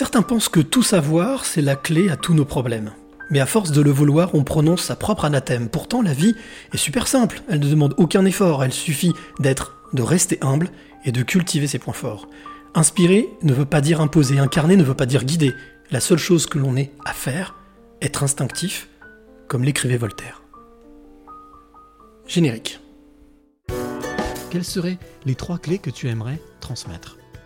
Certains pensent que tout savoir, c'est la clé à tous nos problèmes. Mais à force de le vouloir, on prononce sa propre anathème. Pourtant, la vie est super simple. Elle ne demande aucun effort. Elle suffit d'être, de rester humble et de cultiver ses points forts. Inspirer ne veut pas dire imposer. Incarner ne veut pas dire guider. La seule chose que l'on ait à faire, être instinctif, comme l'écrivait Voltaire. Générique. Quelles seraient les trois clés que tu aimerais transmettre?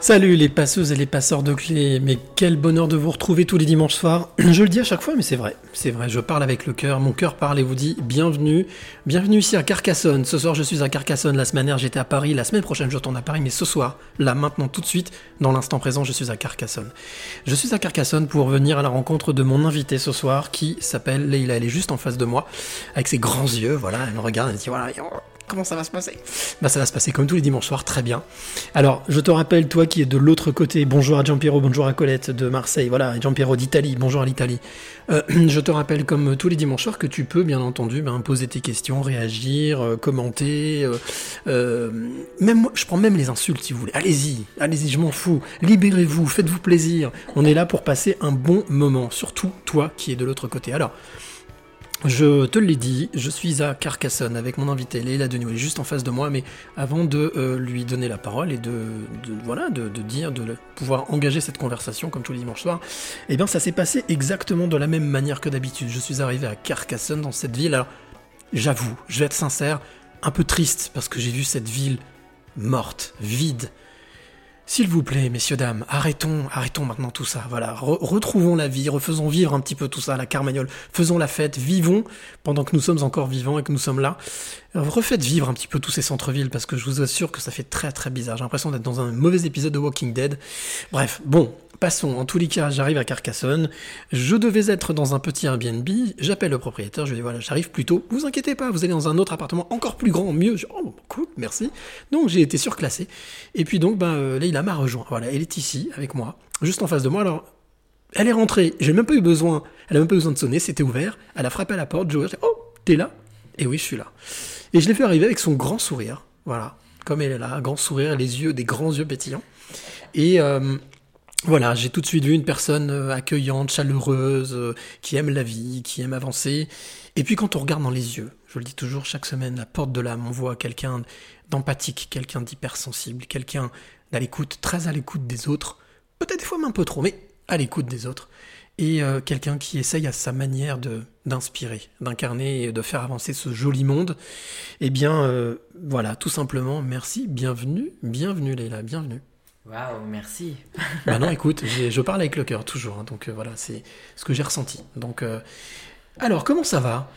Salut les passeuses et les passeurs de clés, mais quel bonheur de vous retrouver tous les dimanches soirs. Je le dis à chaque fois, mais c'est vrai, c'est vrai, je parle avec le cœur, mon cœur parle et vous dit bienvenue, bienvenue ici à Carcassonne. Ce soir je suis à Carcassonne, la semaine dernière j'étais à Paris, la semaine prochaine je retourne à Paris, mais ce soir, là maintenant tout de suite, dans l'instant présent, je suis à Carcassonne. Je suis à Carcassonne pour venir à la rencontre de mon invité ce soir qui s'appelle Leïla, elle est juste en face de moi, avec ses grands yeux, voilà, elle me regarde, elle dit voilà, comment ça va se passer Bah ça va se passer comme tous les dimanches soirs, très bien. Alors, je te rappelle, toi qui es de l'autre côté, bonjour à Giampiero, bonjour à Colette de Marseille, voilà, et Giampiero d'Italie, bonjour à l'Italie. Euh, je te rappelle, comme tous les dimanches soirs, que tu peux, bien entendu, ben, poser tes questions, réagir, euh, commenter, euh, même je prends même les insultes si vous voulez. Allez-y, allez-y, je m'en fous. Libérez-vous, faites-vous plaisir. On est là pour passer un bon moment, surtout toi qui es de l'autre côté. Alors, je te l'ai dit, je suis à Carcassonne avec mon invité elle est juste en face de moi, mais avant de euh, lui donner la parole et de, voilà dire, de pouvoir engager cette conversation comme tous les dimanches soirs, eh bien ça s'est passé exactement de la même manière que d'habitude. Je suis arrivé à Carcassonne dans cette ville. Alors j'avoue, je vais être sincère, un peu triste parce que j'ai vu cette ville morte, vide. S'il vous plaît, messieurs, dames, arrêtons, arrêtons maintenant tout ça. Voilà, Re- retrouvons la vie, refaisons vivre un petit peu tout ça, la carmagnole. Faisons la fête, vivons pendant que nous sommes encore vivants et que nous sommes là. Euh, Refaites vivre un petit peu tous ces centres-villes parce que je vous assure que ça fait très très bizarre. J'ai l'impression d'être dans un mauvais épisode de Walking Dead. Bref, bon, passons. En tous les cas, j'arrive à Carcassonne. Je devais être dans un petit Airbnb. J'appelle le propriétaire. Je lui dis voilà, j'arrive plus tôt. Vous inquiétez pas, vous allez dans un autre appartement encore plus grand, mieux. Je- oh, cool, merci. Donc j'ai été surclassé. Et puis donc, ben, euh, M'a rejoint. Voilà, elle est ici avec moi, juste en face de moi. Alors, elle est rentrée. J'ai même pas eu besoin. Elle a même pas eu besoin de sonner. C'était ouvert. Elle a frappé à la porte. Dit, Oh, t'es là Et oui, je suis là. Et je l'ai fait arriver avec son grand sourire. Voilà, comme elle est là, grand sourire, les yeux, des grands yeux pétillants. Et euh, voilà, j'ai tout de suite vu une personne euh, accueillante, chaleureuse, euh, qui aime la vie, qui aime avancer. Et puis quand on regarde dans les yeux, je le dis toujours chaque semaine, la porte de l'âme, on voit quelqu'un d'empathique, quelqu'un d'hypersensible, quelqu'un d'à l'écoute, très à l'écoute des autres, peut-être des fois même un peu trop, mais à l'écoute des autres. Et euh, quelqu'un qui essaye à sa manière de d'inspirer, d'incarner et de faire avancer ce joli monde. Eh bien, euh, voilà, tout simplement, merci, bienvenue, bienvenue Leïla, bienvenue. Waouh, merci. Bah non, écoute, je parle avec le cœur toujours, hein, donc euh, voilà, c'est ce que j'ai ressenti. Donc, alors, comment ça va?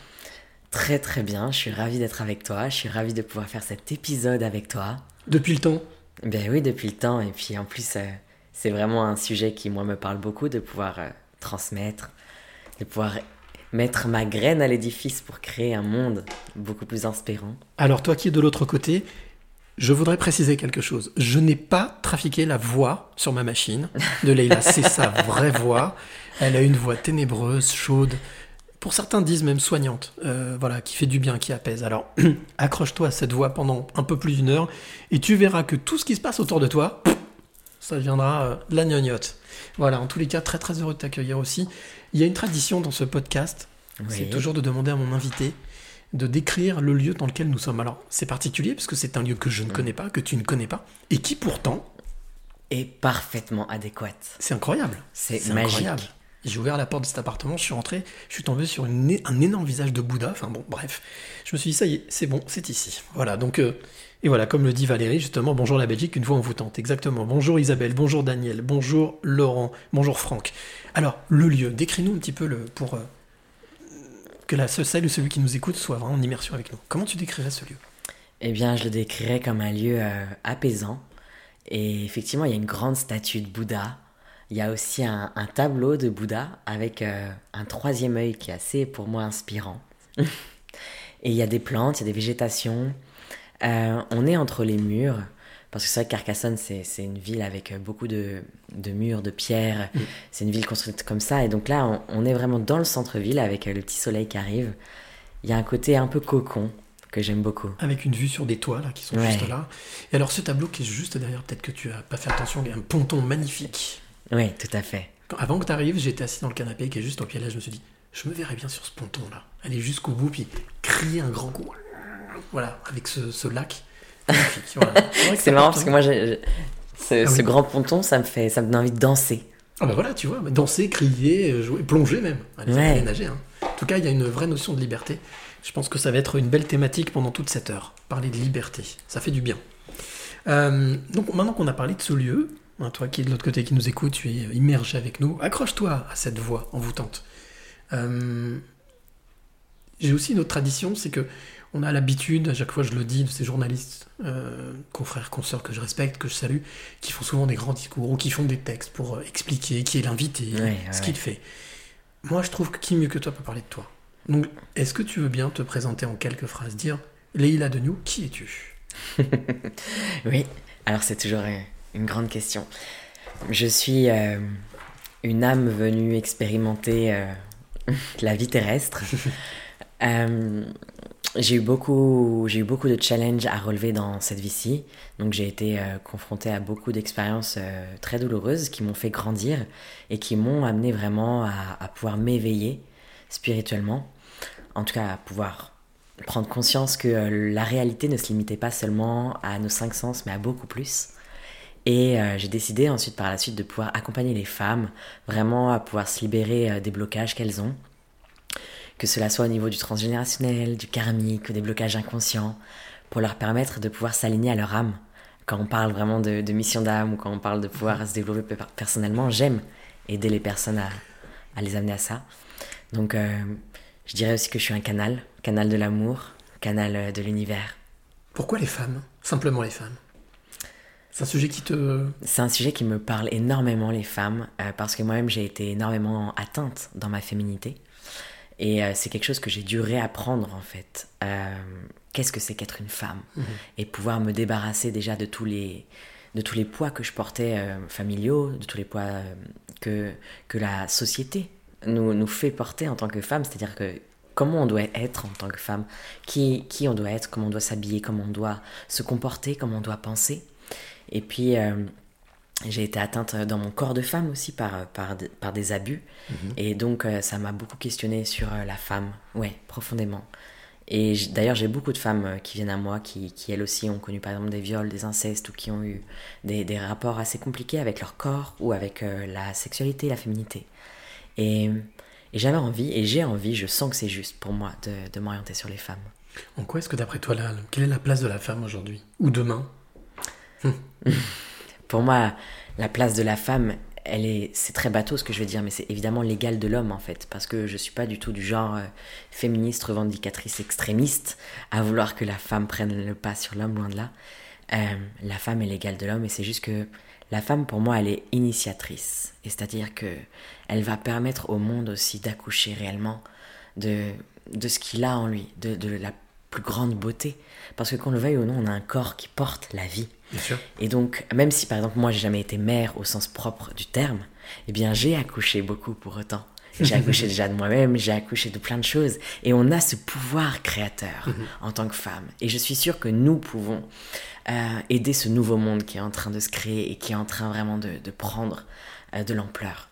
Très très bien, je suis ravie d'être avec toi, je suis ravie de pouvoir faire cet épisode avec toi. depuis le temps? Ben oui, depuis le temps, et puis en plus, euh, c'est vraiment un sujet qui, moi, me parle beaucoup, de pouvoir euh, transmettre, de pouvoir mettre ma graine à l'édifice pour créer un monde beaucoup plus inspirant. Alors, toi qui es de l'autre côté, je voudrais préciser quelque chose. Je n'ai pas trafiqué la voix sur ma machine de Leïla. C'est sa vraie voix. Elle a une voix ténébreuse, chaude. Pour certains disent même soignante, euh, voilà, qui fait du bien, qui apaise. Alors, accroche-toi à cette voix pendant un peu plus d'une heure, et tu verras que tout ce qui se passe autour de toi, ça deviendra euh, la gnognotte. Voilà, en tous les cas, très très heureux de t'accueillir aussi. Il y a une tradition dans ce podcast, c'est toujours de demander à mon invité de décrire le lieu dans lequel nous sommes. Alors, c'est particulier parce que c'est un lieu que je ne connais pas, que tu ne connais pas, et qui pourtant, Et parfaitement adéquate. c'est incroyable. C'est C'est magique. incroyable. J'ai ouvert la porte de cet appartement, je suis rentré, je suis tombé sur un énorme visage de Bouddha. Enfin bon, bref. Je me suis dit, ça y est, c'est bon, c'est ici. Voilà, donc. euh, et voilà, comme le dit Valérie, justement, bonjour la Belgique, une fois on vous tente. Exactement. Bonjour Isabelle, bonjour Daniel, bonjour Laurent, bonjour Franck. Alors, le lieu, décris-nous un petit peu le, pour euh, que la, ce- celle ou celui qui nous écoute soit vraiment en immersion avec nous. Comment tu décrirais ce lieu? Eh bien, je le décrirais comme un lieu euh, apaisant. Et effectivement, il y a une grande statue de Bouddha. Il y a aussi un, un tableau de Bouddha avec euh, un troisième œil qui est assez, pour moi, inspirant. et il y a des plantes, il y a des végétations. Euh, on est entre les murs. Parce que c'est vrai que Carcassonne, c'est c'est une ville avec euh, beaucoup de, de murs, de pierres. C'est une ville construite comme ça. Et donc là, on, on est vraiment dans le centre-ville avec le petit soleil qui arrive. Il y a un côté un peu cocon que j'aime beaucoup. Avec une vue sur des toits là, qui sont Ouais. juste là. Et alors, ce tableau qui est juste derrière, peut-être que tu as pas fait attention, il y a un ponton magnifique. Oui, tout à fait. Quand- avant que tu arrives, j'étais assis dans le canapé qui est juste au pied là, je me suis dit, je me verrais bien sur ce ponton là, aller jusqu'au bout, puis crier un grand coup. Voilà, avec ce, ce lac. voilà. C'est marrant parce que moi, ce, Ah ce oui. grand ponton, ça me fait, ça me donne envie de danser. Ah bah voilà, tu vois, danser, crier, jouer, plonger même. Allez, Ouais. nager. hein. En tout cas, il y a une vraie notion de liberté. Je pense que ça va être une belle thématique pendant toute cette heure. Parler de liberté, ça fait du bien. Euh, donc maintenant qu'on a parlé de ce lieu, hein, toi qui es de l'autre côté qui nous écoute, tu es immergé avec nous, accroche-toi à cette voix envoûtante. Euh, J'ai aussi une autre tradition, c'est que on a l'habitude, à chaque fois je le dis, de ces journalistes, euh, confrères, consoeurs que je respecte, que je salue, qui font souvent des grands discours ou qui font des textes pour euh, expliquer qui est l'invité, Ouais, ce ouais. qu'il fait. Moi, je trouve que qui mieux que toi peut parler de toi? Donc, est-ce que tu veux bien te présenter en quelques phrases, dire Leïla Degnou, qui es-tu? Oui, alors c'est toujours une grande question. Je suis euh, une âme venue expérimenter euh, la vie terrestre. Euh, j'ai eu beaucoup, j'ai eu beaucoup de challenges à relever dans cette vie-ci. Donc j'ai été confrontée à beaucoup d'expériences très douloureuses qui m'ont fait grandir et qui m'ont amené vraiment à, à pouvoir m'éveiller spirituellement. En tout cas, à pouvoir prendre conscience que la réalité ne se limitait pas seulement à nos cinq sens, mais à beaucoup plus. Et euh, j'ai décidé ensuite par la suite de pouvoir accompagner les femmes vraiment à pouvoir se libérer euh, des blocages qu'elles ont. Que cela soit au niveau du transgénérationnel, du karmique ou des blocages inconscients, pour leur permettre de pouvoir s'aligner à leur âme. Quand on parle vraiment de, mission d'âme ou quand on parle de pouvoir se développer per- personnellement, j'aime aider les personnes à, les amener à ça. Donc euh, je dirais aussi que je suis un canal, canal de l'amour, canal de l'univers. Pourquoi les femmes? Simplement les femmes. C'est un sujet qui te... C'est un sujet qui me parle énormément, les femmes, euh, parce que moi-même j'ai été énormément atteinte dans ma féminité. Et euh, c'est quelque chose que j'ai dû réapprendre en fait. Euh, Qu'est-ce que c'est qu'être une femme? Et pouvoir me débarrasser déjà de tous les, de tous les poids que je portais familiaux, de tous les poids que, que la société nous, nous fait porter en tant que femme. C'est-à-dire que comment on doit être en tant que femme, qui, qui on doit être, comment on doit s'habiller, comment on doit se comporter, comment on doit penser? Et puis, euh, j'ai été atteinte dans mon corps de femme aussi par, par, de- par des abus. Et donc, euh, ça m'a beaucoup questionné sur euh, la femme, ouais, profondément. Et d'ailleurs, j'ai beaucoup de femmes euh, qui viennent à moi qui, qui, elles aussi, ont connu par exemple des viols, des incestes ou qui ont eu des, des rapports assez compliqués avec leur corps ou avec euh, la sexualité, la féminité. Et, et j'avais envie, et j'ai envie, je sens que c'est juste pour moi de, de m'orienter sur les femmes. En quoi est-ce que d'après toi, là, quelle est la place de la femme aujourd'hui? Ou demain? Pour moi, la place de la femme, elle est, c'est très bateau ce que je vais dire, mais c'est évidemment l'égal de l'homme en fait, parce que je suis pas du tout du genre euh, féministe, revendicatrice, extrémiste, à vouloir que la femme prenne le pas sur l'homme, loin de là. Euh, la femme est l'égal de l'homme, et c'est juste que la femme, pour moi, elle est initiatrice, et c'est-à-dire que elle va permettre au monde aussi d'accoucher réellement de, de ce qu'il a en lui, de, de la plus grande beauté, parce que qu'on le veuille ou non, on a un corps qui porte la vie. Bien sûr. Et donc, même si par exemple moi j'ai jamais été mère au sens propre du terme, eh bien j'ai accouché beaucoup pour autant. J'ai accouché déjà de moi-même, j'ai accouché de plein de choses. Et on a ce pouvoir créateur en tant que femme. Et je suis sûre que nous pouvons euh, aider ce nouveau monde qui est en train de se créer et qui est en train vraiment de, de prendre euh, de l'ampleur.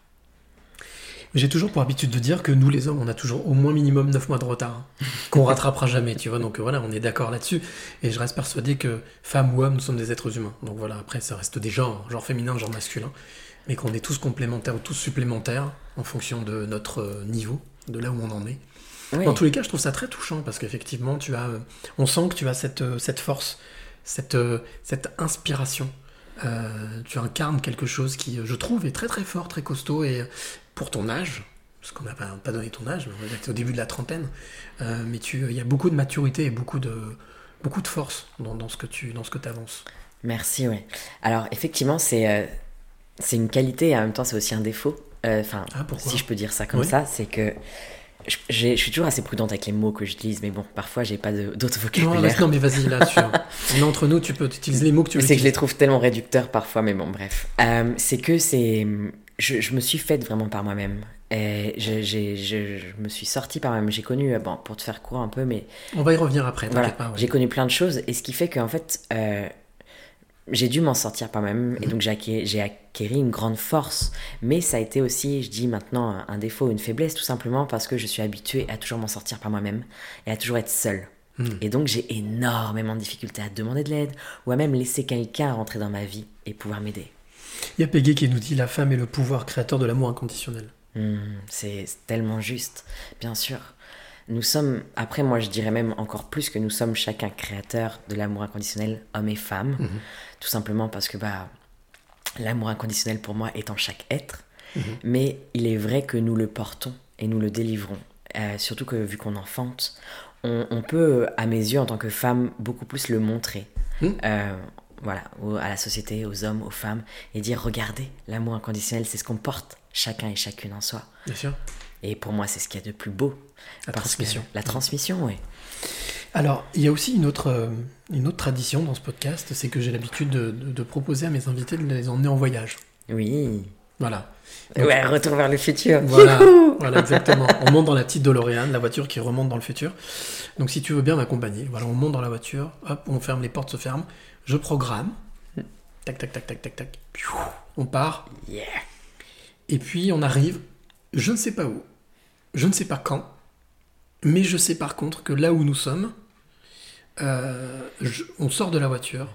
J'ai toujours pour habitude de dire que nous, les hommes, on a toujours au moins minimum 9 mois de retard, hein, qu'on rattrapera jamais, tu vois. Donc euh, voilà, on est d'accord là-dessus. Et je reste persuadé que femme ou homme, nous sommes des êtres humains. Donc voilà, après, ça reste des genres, genre féminin, genre masculin. mais qu'on est tous complémentaires ou tous supplémentaires en fonction de notre euh, niveau, de là où on en est. Oui. Dans tous les cas, je trouve ça très touchant parce qu'effectivement, tu as, euh, on sent que tu as cette, cette force, cette, cette inspiration. Euh, tu incarnes quelque chose qui, je trouve, est très très fort, très costaud et pour ton âge, parce qu'on n'a pas, pas donné ton âge, mais on au début de la trentaine, euh, mais tu, il y a beaucoup de maturité et beaucoup de, beaucoup de force dans, dans ce que tu, dans ce que avances. Merci, ouais. Alors, effectivement, c'est euh, c'est une qualité et en même temps, c'est aussi un défaut. Euh, Enfin, Ah, si je peux dire ça comme Oui. ça, c'est que je, suis toujours assez prudente avec les mots que j'utilise, mais bon, parfois, j'ai pas d'autres Non, vas-y, non, mais vas-y, là, tu, entre nous, tu peux utiliser les mots que tu veux. c'est que je les trouve tellement réducteurs parfois, mais bon, bref. Euh, c'est que c'est. Je, je me suis faite vraiment par moi-même. Et je, j'ai- je, je me suis sortie par moi-même. J'ai connu, euh, bon, pour te faire court un peu, mais On va y revenir après, voilà, t'inquiète pas. ouais. j'ai connu plein de choses. Et ce qui fait qu'en fait, euh, j'ai dû m'en sortir par moi-même. Et Mhm. donc, j'ai acquis, acquéri une grande force. Mais ça a été aussi, je dis maintenant, un défaut, une faiblesse, tout simplement parce que je suis habituée à toujours m'en sortir par moi-même et à toujours être seule. Mhm. Et donc j'ai énormément de difficultés à demander de l'aide ou à même laisser quelqu'un rentrer dans ma vie et pouvoir m'aider. Il y a Peggy qui nous dit la femme est le pouvoir créateur de l'amour inconditionnel. Hmm, c'est tellement juste, bien sûr. Nous sommes, après moi je dirais même encore plus que nous sommes chacun créateurs de l'amour inconditionnel, hommes et femmes, Mhm. tout simplement parce que bah, l'amour inconditionnel pour moi est en chaque être, Mhm. mais il est vrai que nous le portons et nous le délivrons. Euh, surtout que vu qu'on enfante, on, on peut, à mes yeux, en tant que femme, beaucoup plus le montrer. Mhm. Euh, voilà, à la société, aux hommes, aux femmes, et dire regardez, l'amour inconditionnel, c'est ce qu'on porte chacun et chacune en soi. Bien sûr. Et pour moi, c'est ce qu'il y a de plus beau. La Parce que- transmission. la transmission, oui. Alors, il y a aussi une autre, euh, une autre tradition dans ce podcast, c'est que j'ai l'habitude de, de- de proposer à mes invités de les emmener en voyage. Oui. Voilà. Donc, Ouais, retour vers le futur. Voilà, voilà, exactement. On monte dans la petite DeLorean, la voiture qui remonte dans le futur. Donc, si tu veux bien m'accompagner, voilà, on monte dans la voiture, hop, on ferme, les portes se ferment, je programme, tac, tac, tac, tac, tac, tac, on part, Yeah. et puis on arrive, je ne sais pas où, je ne sais pas quand, mais je sais par contre que là où nous sommes, euh, je- on sort de la voiture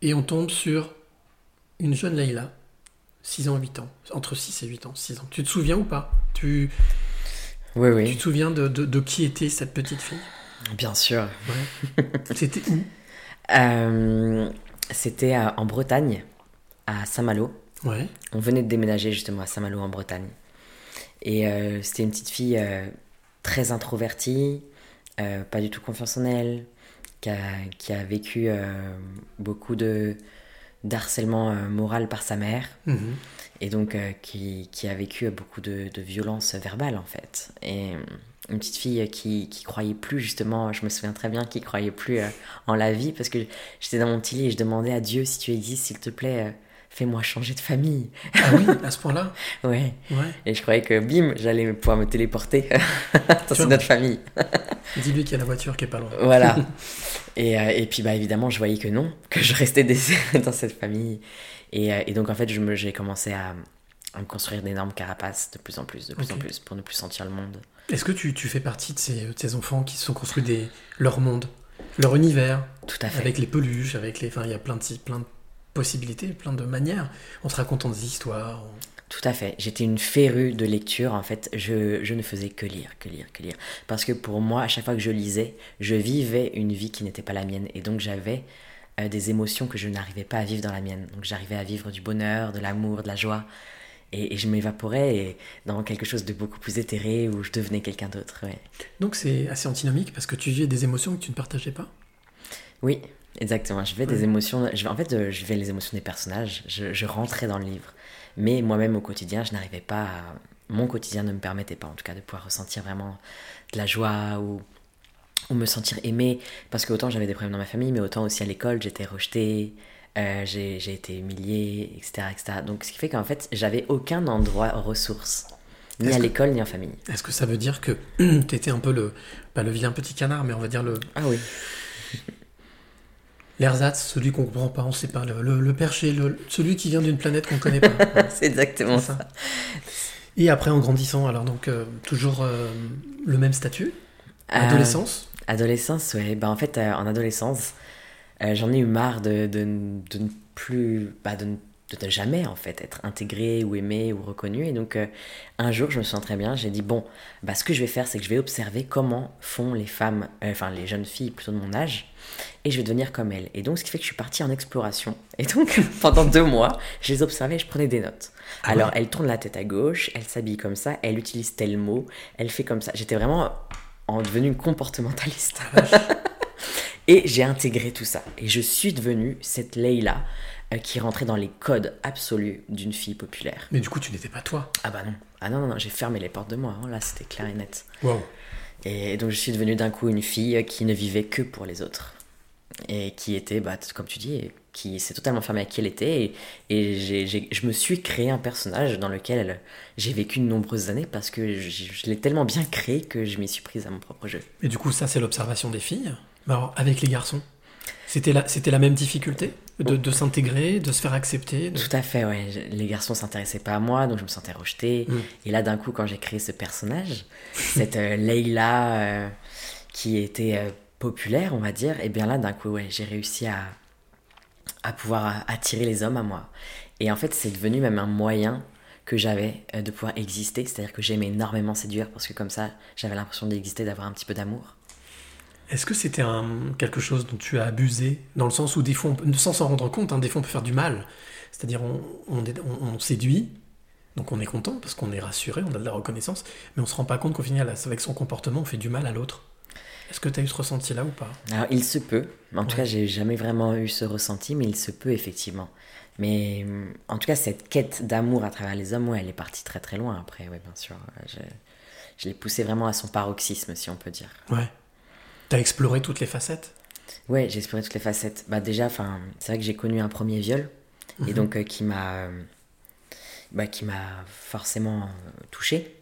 et on tombe sur une jeune Leïla, 6 ans, 8 ans, entre 6 et 8 ans, 6 ans. Tu te souviens ou pas? Tu, Oui, tu oui, te souviens de, de- de qui était cette petite fille? Bien sûr. C'était où? Euh, C'était en Bretagne, à Saint-Malo. Ouais. On venait de déménager justement à Saint-Malo en Bretagne. Et euh, c'était une petite fille euh, très introvertie, euh, pas du tout confiance en elle, qui a, qui a vécu beaucoup de d'harcèlement moral par sa mère Mhm. et donc qui, qui a vécu beaucoup de, de violence verbale en fait. Et une petite fille qui, qui croyait plus justement, je me souviens très bien, qui croyait plus euh, en la vie parce que j'étais dans mon petit lit et je demandais à Dieu si tu existes, s'il te plaît, euh, fais-moi changer de famille. Ah oui, à ce point-là? Ouais. Ouais. Et je croyais que bim, j'allais pouvoir me téléporter dans une autre famille. Dis-lui qu'il y a la voiture qui est pas loin. Voilà. et, euh, et puis bah évidemment, je voyais que non, que je restais dans cette famille. Et, euh, et donc en fait, je me- j'ai commencé à, à me construire d'énormes carapaces de plus en plus, de plus en plus, pour ne plus sentir le monde. Est-ce que tu, tu fais partie de ces, de ces enfants qui se sont construits des, leur monde, leur univers, Tout à fait. avec les peluches, avec les. Enfin, il y a plein de, plein de possibilités, plein de manières. On se racontant des histoires. on- Tout à fait. J'étais une férue de lecture. En fait, je, je ne faisais que lire, que lire, que lire. Parce que pour moi, à chaque fois que je lisais, je vivais une vie qui n'était pas la mienne. Et donc, j'avais euh, des émotions que je n'arrivais pas à vivre dans la mienne. Donc, j'arrivais à vivre du bonheur, de l'amour, de la joie. Et, et je m'évaporais dans quelque chose de beaucoup plus éthéré où je devenais quelqu'un d'autre. ouais. Donc c'est assez antinomique parce que tu vivais des émotions que tu ne partageais pas? Oui, exactement. Je vais des émotions. Je en fait, euh, je vais les émotions des personnages. Je, je rentrais dans le livre. Mais moi-même, au quotidien, je n'arrivais pas à... Mon quotidien ne me permettait pas, en tout cas, de pouvoir ressentir vraiment de la joie ou, ou me sentir aimé. Parce que autant j'avais des problèmes dans ma famille, mais autant aussi à l'école, j'étais rejetée. Euh, j'ai été humiliée, etc., etc. Donc, ce qui fait qu'en fait, j'avais aucun endroit ressource, ni à que- l'école, ni en famille. Est-ce que ça veut dire que tu étais un peu le. Pas le vilain petit canard, mais on va dire le. Ah oui. L'ersatz, celui qu'on comprend pas, on sait pas. Le, le- le perché, le- celui qui vient d'une planète qu'on connaît pas. C'est exactement ça. ça. Et après, en grandissant, alors donc euh, toujours euh, le même statut Euh, Adolescence Adolescence, ouais. Bah, en fait, en adolescence, euh, j'en ai eu marre de, de, de ne plus. Bah, de ne de jamais en fait être intégré ou aimé ou reconnu. Et donc euh, un jour, je me sens très bien, j'ai dit bon, bah, ce que je vais faire, c'est que je vais observer comment font les femmes, euh, enfin les jeunes filles plutôt de mon âge, et je vais devenir comme elles. Et donc ce qui fait que je suis partie en exploration. Et donc pendant deux mois, je les observais et je prenais des notes. Alors elle tourne la tête à gauche, elle s'habille comme ça, elle utilise tel mot, elle fait comme ça. J'étais vraiment en devenue comportementaliste. et j'ai intégré tout ça. Et je suis devenue cette Leïla euh, qui rentrait dans les codes absolus d'une fille populaire. Mais du coup, tu n'étais pas toi. Ah bah non. Ah non, non, non, j'ai fermé les portes de moi. hein. Là, c'était clair et net. Wow. Et donc, je suis devenue d'un coup une fille qui ne vivait que pour les autres. Et qui était, bah, comme tu dis, qui s'est totalement fermée à qui elle était. Et, et je me suis créé un personnage dans lequel j'ai vécu de nombreuses années parce que je, je l'ai tellement bien créé que je m'y suis prise à mon propre jeu. Et du coup, ça, c'est l'observation des filles. Alors, avec les garçons, c'était la, c'était la même difficulté de, de s'intégrer, de se faire accepter de- Tout à fait, ouais. Les garçons s'intéressaient pas à moi, donc je me sentais rejetée. Mm. Et là, d'un coup, quand j'ai créé ce personnage, cette euh, Leïla euh, qui était euh, populaire, on va dire, et bien là, d'un coup, ouais, j'ai réussi à, à pouvoir euh, attirer les hommes à moi. Et en fait, c'est devenu même un moyen que j'avais de pouvoir exister, c'est-à-dire que j'aimais énormément séduire parce que comme ça, j'avais l'impression d'exister, d'avoir un petit peu d'amour. Est-ce que c'était un, quelque chose dont tu as abusé? Dans le sens où des fois, on sans s'en rendre compte, hein, des fois on peut faire du mal. C'est-à-dire on, séduit, donc on est content parce qu'on est rassuré, on a de la reconnaissance, mais on se rend pas compte qu'au final, avec son comportement, on fait du mal à l'autre. Est-ce que tu as eu ce ressenti-là ou pas? Alors, il se peut. En tout cas, j'ai jamais vraiment eu ce ressenti, mais il se peut effectivement. Mais en tout cas, cette quête d'amour à travers les hommes, ouais, elle est partie très très loin après, ouais, bien sûr. Je, je l'ai poussée vraiment à son paroxysme, si on peut dire. Ouais. T'as exploré toutes les facettes? Ouais, j'ai exploré toutes les facettes. Bah déjà, enfin, c'est vrai que j'ai connu un premier viol et Mhm. donc euh, qui m'a, euh, bah, qui m'a forcément euh, touché.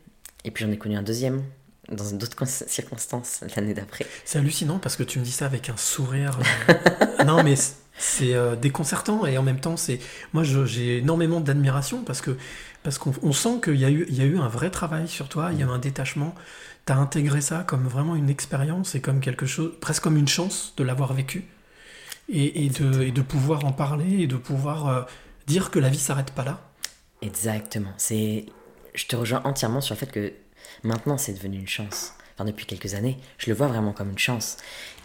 Et puis j'en ai connu un deuxième dans d'autres cons- circonstances l'année d'après. C'est hallucinant parce que tu me dis ça avec un sourire. euh, non, mais c'est déconcertant et en même temps, c'est moi j'ai énormément d'admiration parce que parce qu'on on sent qu'il y a eu il y a eu un vrai travail sur toi, il y a eu un détachement. T'as intégré ça comme vraiment une expérience et comme quelque chose, presque comme une chance de l'avoir vécu et, et de et de pouvoir en parler et de pouvoir euh, dire que la vie s'arrête pas là. Exactement. C'est, je te rejoins entièrement sur le fait que maintenant c'est devenu une chance. Enfin, depuis quelques années, je le vois vraiment comme une chance.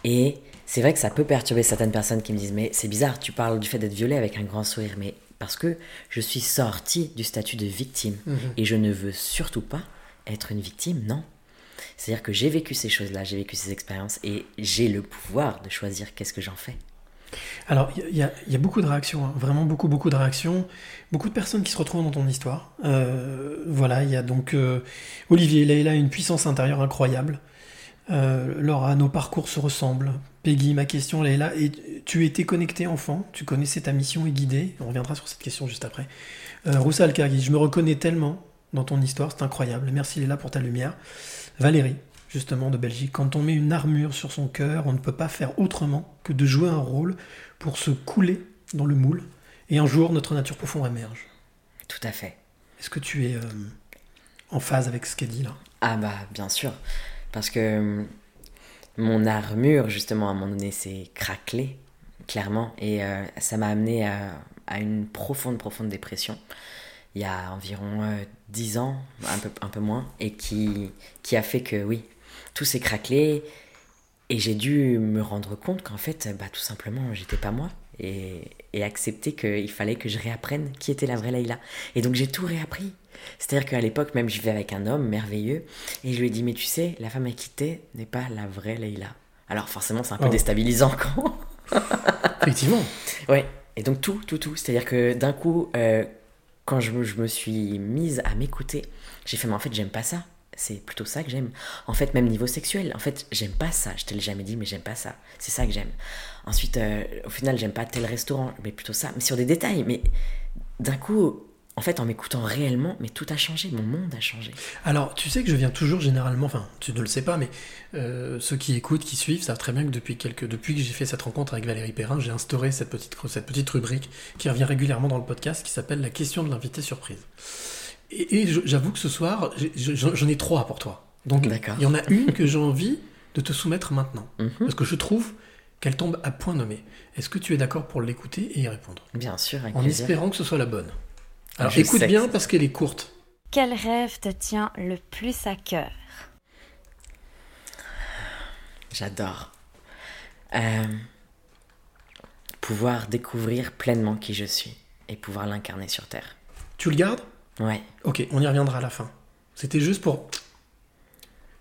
Et c'est vrai que ça peut perturber certaines personnes qui me disent mais c'est bizarre, tu parles du fait d'être violée avec un grand sourire, mais parce que je suis sortie du statut de victime et je ne veux surtout pas être une victime, non. C'est-à-dire que j'ai vécu ces choses-là, j'ai vécu ces expériences et j'ai le pouvoir de choisir qu'est-ce que j'en fais. Alors, il y, a- beaucoup de réactions, hein, vraiment beaucoup, beaucoup de réactions. Beaucoup de personnes qui se retrouvent dans ton histoire. Euh, voilà, il y a donc euh, Olivier, Leïla a une puissance intérieure incroyable. Euh, Laura, nos parcours se ressemblent. Peggy, ma question, Leïla, tu étais connecté enfant, tu connaissais ta mission et guidée. On reviendra sur cette question juste après. Euh, Roussa Alkagi, je me reconnais tellement dans ton histoire, c'est incroyable. Merci Leïla pour ta lumière. Valérie, justement de Belgique, quand on met une armure sur son cœur, on ne peut pas faire autrement que de jouer un rôle pour se couler dans le moule. Et un jour, notre nature profonde émerge. Tout à fait. Est-ce que tu es euh, en phase avec ce qu'elle dit là? Ah bah bien sûr, parce que hum, mon armure justement à un moment donné s'est craquelée, clairement, et euh, ça m'a amené à, à une profonde, profonde dépression il y a environ euh, 10 ans, un peu, un peu moins, et qui, qui a fait que oui, tout s'est craquelé, et j'ai dû me rendre compte qu'en fait, bah, tout simplement, j'étais pas moi. Et, et accepter qu'il fallait que je réapprenne qui était la vraie Leïla. Et donc j'ai tout réappris. C'est-à-dire qu'à l'époque, même, je vivais avec un homme merveilleux, et je lui ai dit, mais tu sais, la femme à quitter n'est pas la vraie Leïla. Alors forcément, c'est un peu Oh. déstabilisant quand... Effectivement. Ouais, et donc tout, tout, tout. C'est-à-dire que d'un coup, euh, quand je, me- suis mise à m'écouter, j'ai fait, mais en fait, j'aime pas ça. C'est plutôt ça que j'aime. En fait, même niveau sexuel, en fait, j'aime pas ça. Je te l'ai jamais dit, mais j'aime pas ça. C'est ça que j'aime. Ensuite, euh, au final, j'aime pas tel restaurant, mais plutôt ça. Mais sur des détails. Mais d'un coup, en fait, en m'écoutant réellement, mais tout a changé. Mon monde a changé. Alors, tu sais que je viens toujours généralement, enfin, tu ne le sais pas, mais euh, ceux qui écoutent, qui suivent, savent très bien que depuis, quelques, depuis que j'ai fait cette rencontre avec Valérie Perrin, j'ai instauré cette petite, cette petite rubrique qui revient régulièrement dans le podcast qui s'appelle la question de l'invité surprise. Et, j'avoue que ce soir, j'en ai trois pour toi. Donc, il y en a une que j'ai envie de te soumettre maintenant. Mhm. Parce que je trouve qu'elle tombe à point nommé. Est-ce que tu es d'accord pour l'écouter et y répondre? Bien sûr, avec En plaisir. espérant que ce soit la bonne. Alors Je écoute sais bien parce qu'elle est courte. Quel rêve te tient le plus à cœur? J'adore. Euh, pouvoir découvrir pleinement qui je suis et pouvoir l'incarner sur Terre. Tu le gardes? Ouais. Ok, on y reviendra à la fin. C'était juste pour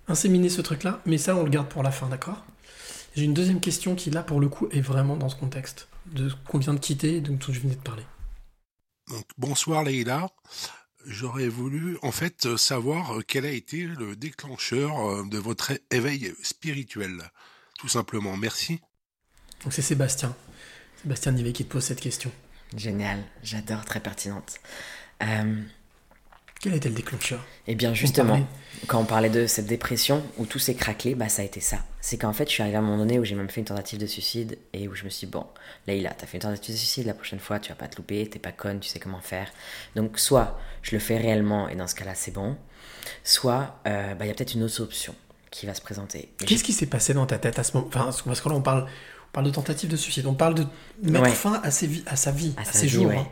inséminer ce truc-là, mais ça, on le garde pour la fin, d'accord? J'ai une deuxième question qui, là, pour le coup, est vraiment dans ce contexte de ce qu'on vient de quitter et de tout je venais de parler. Donc, bonsoir Leïla. J'aurais voulu en fait savoir euh, quel a été le déclencheur euh, de votre éveil spirituel. Tout simplement. Merci. Donc c'est Sébastien. Sébastien Nivet qui te pose cette question. Génial. J'adore, très pertinente. Euh, Quel a été le déclencheur Eh bien justement, quand on parlait de cette dépression où tout s'est craquelé, bah ça a été ça. C'est qu'en fait, je suis arrivé à un moment donné où j'ai même fait une tentative de suicide et où je me suis dit, bon, Leïla, t'as fait une tentative de suicide, la prochaine fois, tu vas pas te louper, t'es pas conne, tu sais comment faire. Donc soit je le fais réellement et dans ce cas-là, c'est bon, soit euh, bah, il y a peut-être une autre option qui va se présenter. Qu'est-ce qui s'est passé dans ta tête à ce moment Enfin, parce que là, on parle, on parle de tentative de suicide. On parle de mettre Ouais. fin à, ses à sa vie, À à, sa ses vie, jours. ouais. hein.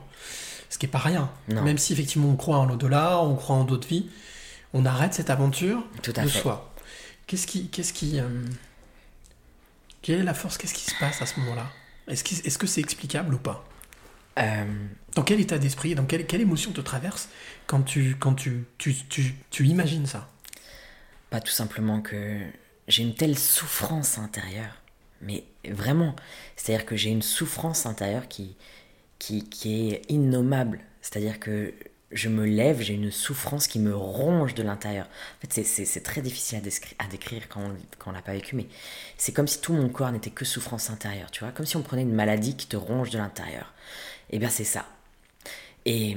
Ce qui est pas rien. Non. Même si effectivement on croit en l'au-delà, on croit en d'autres vies, on arrête cette aventure Tout à de fait. soi. Qu'est-ce qui, qu'est-ce qui, euh, quelle est la force Qu'est-ce qui se passe à ce moment-là? Est-ce qu'il- est-ce que c'est explicable ou pas? Euh, Dans quel état d'esprit, dans quelle, quelle émotion te traverse quand tu, quand tu, tu, tu, tu imagines ça? Pas tout simplement que j'ai une telle souffrance intérieure. Mais vraiment, c'est-à-dire que j'ai une souffrance intérieure qui, qui, est innommable. C'est-à-dire que je me lève, j'ai une souffrance qui me ronge de l'intérieur. En fait, c'est- très difficile à, descri- à décrire quand on, on l'a pas vécu, mais c'est comme si tout mon corps n'était que souffrance intérieure, tu vois Comme si on prenait une maladie qui te ronge de l'intérieur. Et bien c'est ça. Et,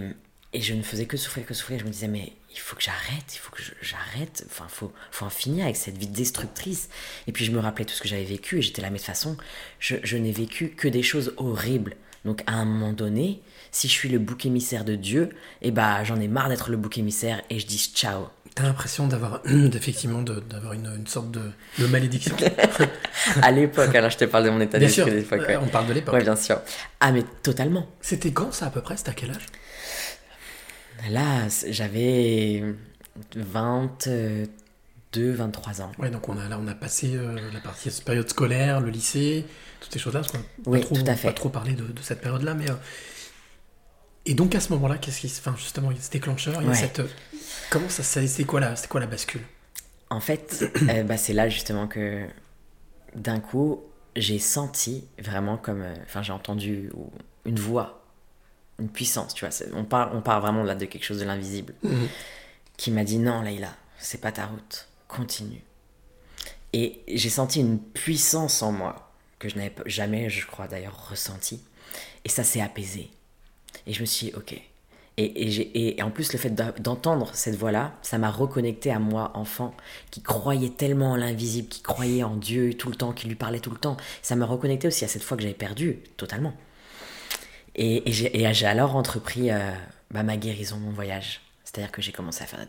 je ne faisais que souffrir, que souffrir. Je me disais, mais il faut que j'arrête, il faut que j'arrête. Enfin, faut, faut en finir avec cette vie destructrice. Et puis je me rappelais tout ce que j'avais vécu et j'étais là, mais de toute façon, je n'ai vécu que des choses horribles. Donc à un moment donné, si je suis le bouc émissaire de Dieu, et bah j'en ai marre d'être le bouc émissaire et je dis ciao. T'as l'impression d'avoir, effectivement, d'avoir une, une sorte de, de malédiction. à l'époque, alors je te parle de mon état d'esprit l'époque. euh, on parle de l'époque. Ouais, bien sûr. Ah, mais totalement. C'était quand ça à peu près? C'était à quel âge? Là, j'avais 22, 23 ans. Ouais, donc on a, là, on a passé euh, la partie période scolaire, le lycée, toutes ces choses-là, parce qu'on n'a Oui, pas trop, tout à fait. pas trop parlé de, de cette période-là, mais... euh, Et donc à ce moment-là, qu'est-ce qui se... Enfin, justement, il y a ce déclencheur, il y a Ouais. cette... euh, Comment ça... C'est quoi, la... c'est quoi la bascule? En fait, euh, bah, c'est là justement que d'un coup, j'ai senti vraiment comme. euh, Enfin, j'ai entendu une voix, une puissance, tu vois. On parle, on parle vraiment là de quelque chose de l'invisible Mhm. qui m'a dit non, Leïla, c'est pas ta route, continue. Et j'ai senti une puissance en moi que je n'avais jamais, je crois d'ailleurs, ressenti. Et ça s'est apaisé. Et je me suis dit, ok. Et, en plus, le fait d'entendre cette voix-là, ça m'a reconnecté à moi, enfant, qui croyait tellement en l'invisible, qui croyait en Dieu tout le temps, qui lui parlait tout le temps. Ça m'a reconnecté aussi à cette fois que j'avais perdu, totalement. Et, j'ai alors entrepris euh, bah, ma guérison, mon voyage. C'est-à-dire que j'ai commencé à faire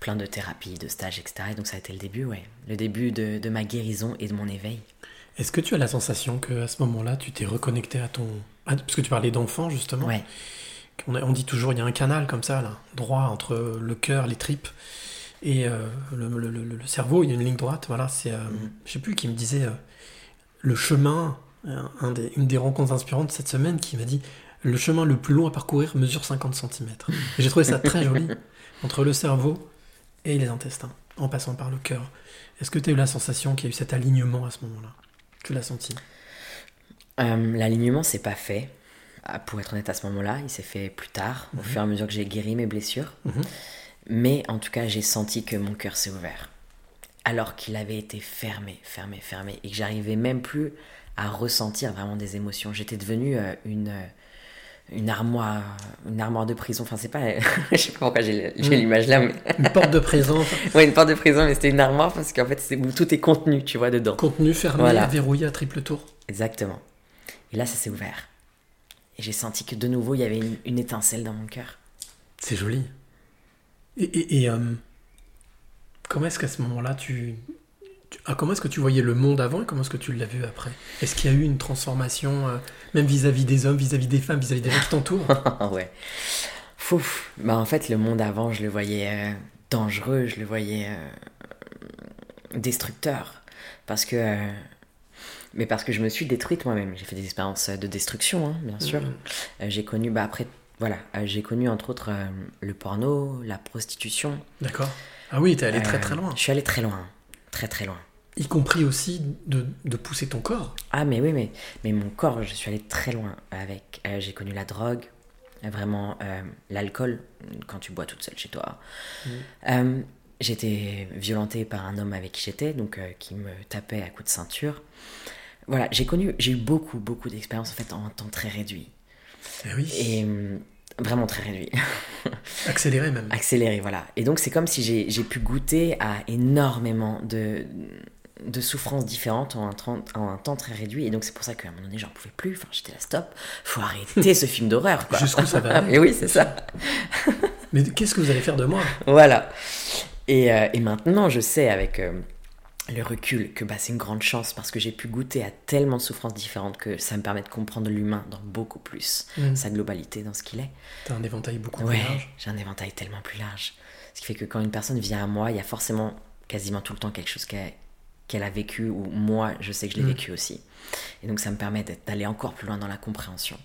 plein de thérapies, de stages, etc. Et donc ça a été le début, ouais. Le début de ma guérison et de mon éveil. Est-ce que tu as la sensation qu'à ce moment-là, tu t'es reconnecté à ton... Parce que tu parlais d'enfant, justement. Ouais. On, a- on dit toujours, il y a un canal comme ça, là, droit entre le cœur, les tripes et euh, le, le- le- le cerveau. Il y a une ligne droite. Voilà, c'est, euh, je sais plus qui me disait euh, le chemin. un- des- une des rencontres inspirantes cette semaine qui m'a dit le chemin le plus long à parcourir mesure 50 cm. J'ai trouvé ça très joli entre le cerveau et les intestins, en passant par le cœur. Est-ce que tu as eu la sensation qu'il y a eu cet alignement à ce moment-là? Tu l'as senti Euh, L'alignement s'est pas fait. Ah, Pour être honnête, à ce moment-là, il s'est fait plus tard, au Mhm. fur et à mesure que j'ai guéri mes blessures. Mhm. Mais en tout cas, j'ai senti que mon cœur s'est ouvert. Alors qu'il avait été fermé, fermé, fermé. Et que j'arrivais même plus à ressentir vraiment des émotions. J'étais devenue euh, une, euh, une, armoire, une armoire de prison. Enfin, c'est pas. je sais pas pourquoi j'ai Mhm. l'image là, mais. Une porte de prison, ouais, une porte de prison, mais c'était une armoire parce qu'en fait, c'est où tout est contenu, tu vois, dedans. contenu fermé, Voilà. verrouillé à triple tour. Exactement. Et là, ça s'est ouvert. Et j'ai senti que de nouveau, il y avait une, une étincelle dans mon cœur. C'est joli. Et, et- et, euh, comment est-ce qu'à ce moment-là, Tu- ah, comment est-ce que tu voyais le monde avant et comment est-ce que tu l'as vu après? Est-ce qu'il y a eu une transformation, euh, même vis-à-vis des hommes, vis-à-vis des femmes, vis-à-vis des gens qui t'entourent? Ouais. Fouf. Bah en fait, le monde avant, je le voyais euh, dangereux, je le voyais euh, destructeur. Parce que. mais parce que je me suis détruite moi-même. J'ai fait des expériences de destruction, hein, bien sûr. Mhm. Euh, j'ai connu, bah après, voilà, j'ai connu entre autres le porno, la prostitution. D'accord. Ah oui, t'es allé très très loin. Je suis allé très loin. Très très loin. Y compris aussi de, de pousser ton corps. Ah mais oui, mais, mais mon corps, je suis allé très loin avec. euh, j'ai connu la drogue, euh, vraiment euh, l'alcool, quand tu bois toute seule chez toi. Euh, j'ai été violentée par un homme avec qui j'étais, donc euh, qui me tapait à coups de ceinture. Voilà, j'ai connu, j'ai eu beaucoup, beaucoup d'expériences en fait en temps très réduit. Eh oui. Et hum, vraiment très réduit. Accéléré même. Accéléré, voilà. Et donc c'est comme si j'ai j'ai pu goûter à énormément de, de souffrances différentes en un, temps- en un temps très réduit. Et donc c'est pour ça qu'à un moment donné, j'en pouvais plus. Enfin, j'étais là, stop, faut arrêter ce film d'horreur. quoi. Jusqu'où ça va Et oui, c'est ça. Mais qu'est-ce que vous allez faire de moi? Voilà. Et, euh, et maintenant, je sais avec euh, le recul que bah, c'est une grande chance parce que j'ai pu goûter à tellement de souffrances différentes que ça me permet de comprendre l'humain dans beaucoup plus, Mm. sa globalité dans ce qu'il est. T'as un éventail beaucoup Ouais, plus large. j'ai un éventail tellement plus large. Ce qui fait que quand une personne vient à moi, il y a forcément quasiment tout le temps quelque chose qu'elle a vécu ou moi, je sais que je l'ai Mm. vécu aussi. Et donc ça me permet d'aller encore plus loin dans la compréhension.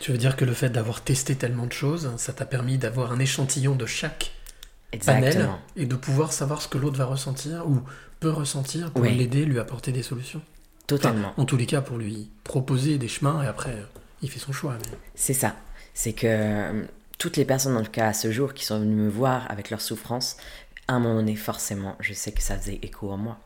Tu veux dire que le fait d'avoir testé tellement de choses, ça t'a permis d'avoir un échantillon de chaque panel et de pouvoir savoir ce que l'autre va ressentir ou peut ressentir pour l'aider, lui apporter des solutions. Totalement. Enfin, en tous les cas, pour lui proposer des chemins et après, il fait son choix. mais- C'est ça. C'est que euh, toutes les personnes, en tout cas à ce jour, qui sont venues me voir avec leur souffrance, à un moment donné, forcément, je sais que ça faisait écho en moi.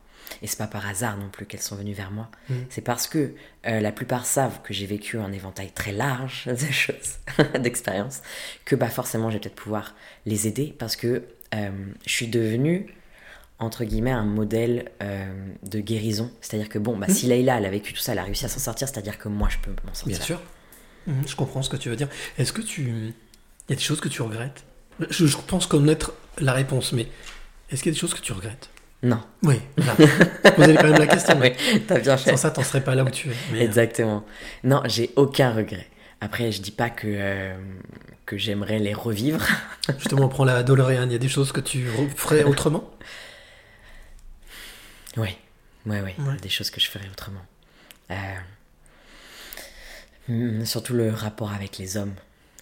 Et c'est pas par hasard non plus qu'elles sont venues vers moi. Mm. C'est parce que euh, la plupart savent que j'ai vécu un éventail très large de choses, d'expériences, que bah forcément, je vais peut-être pouvoir les aider parce que euh, je suis devenue entre guillemets un modèle euh, de guérison. C'est-à-dire que bon, bah, si Leïla elle a vécu tout ça, elle a réussi à s'en sortir, c'est-à-dire que moi je peux m'en sortir. Bien sûr. Mhm, Je comprends ce que tu veux dire. Est-ce que tu. Il y a des choses que tu regrettes? Je, je pense connaître la réponse, mais est-ce qu'il y a des choses que tu regrettes? Non. Oui, avez quand même la question. Oui, t'as bien fait. Sans ça, t'en serais pas là où tu es. Mais, euh, Exactement. Non, j'ai aucun regret. Après, je dis pas que, euh, que j'aimerais les revivre. Justement, on prend la DeLorean. Il y a des choses que tu ferais autrement? Oui, oui, oui. Ouais. Des choses que je ferais autrement. Euh, hmm, Surtout le rapport avec les hommes.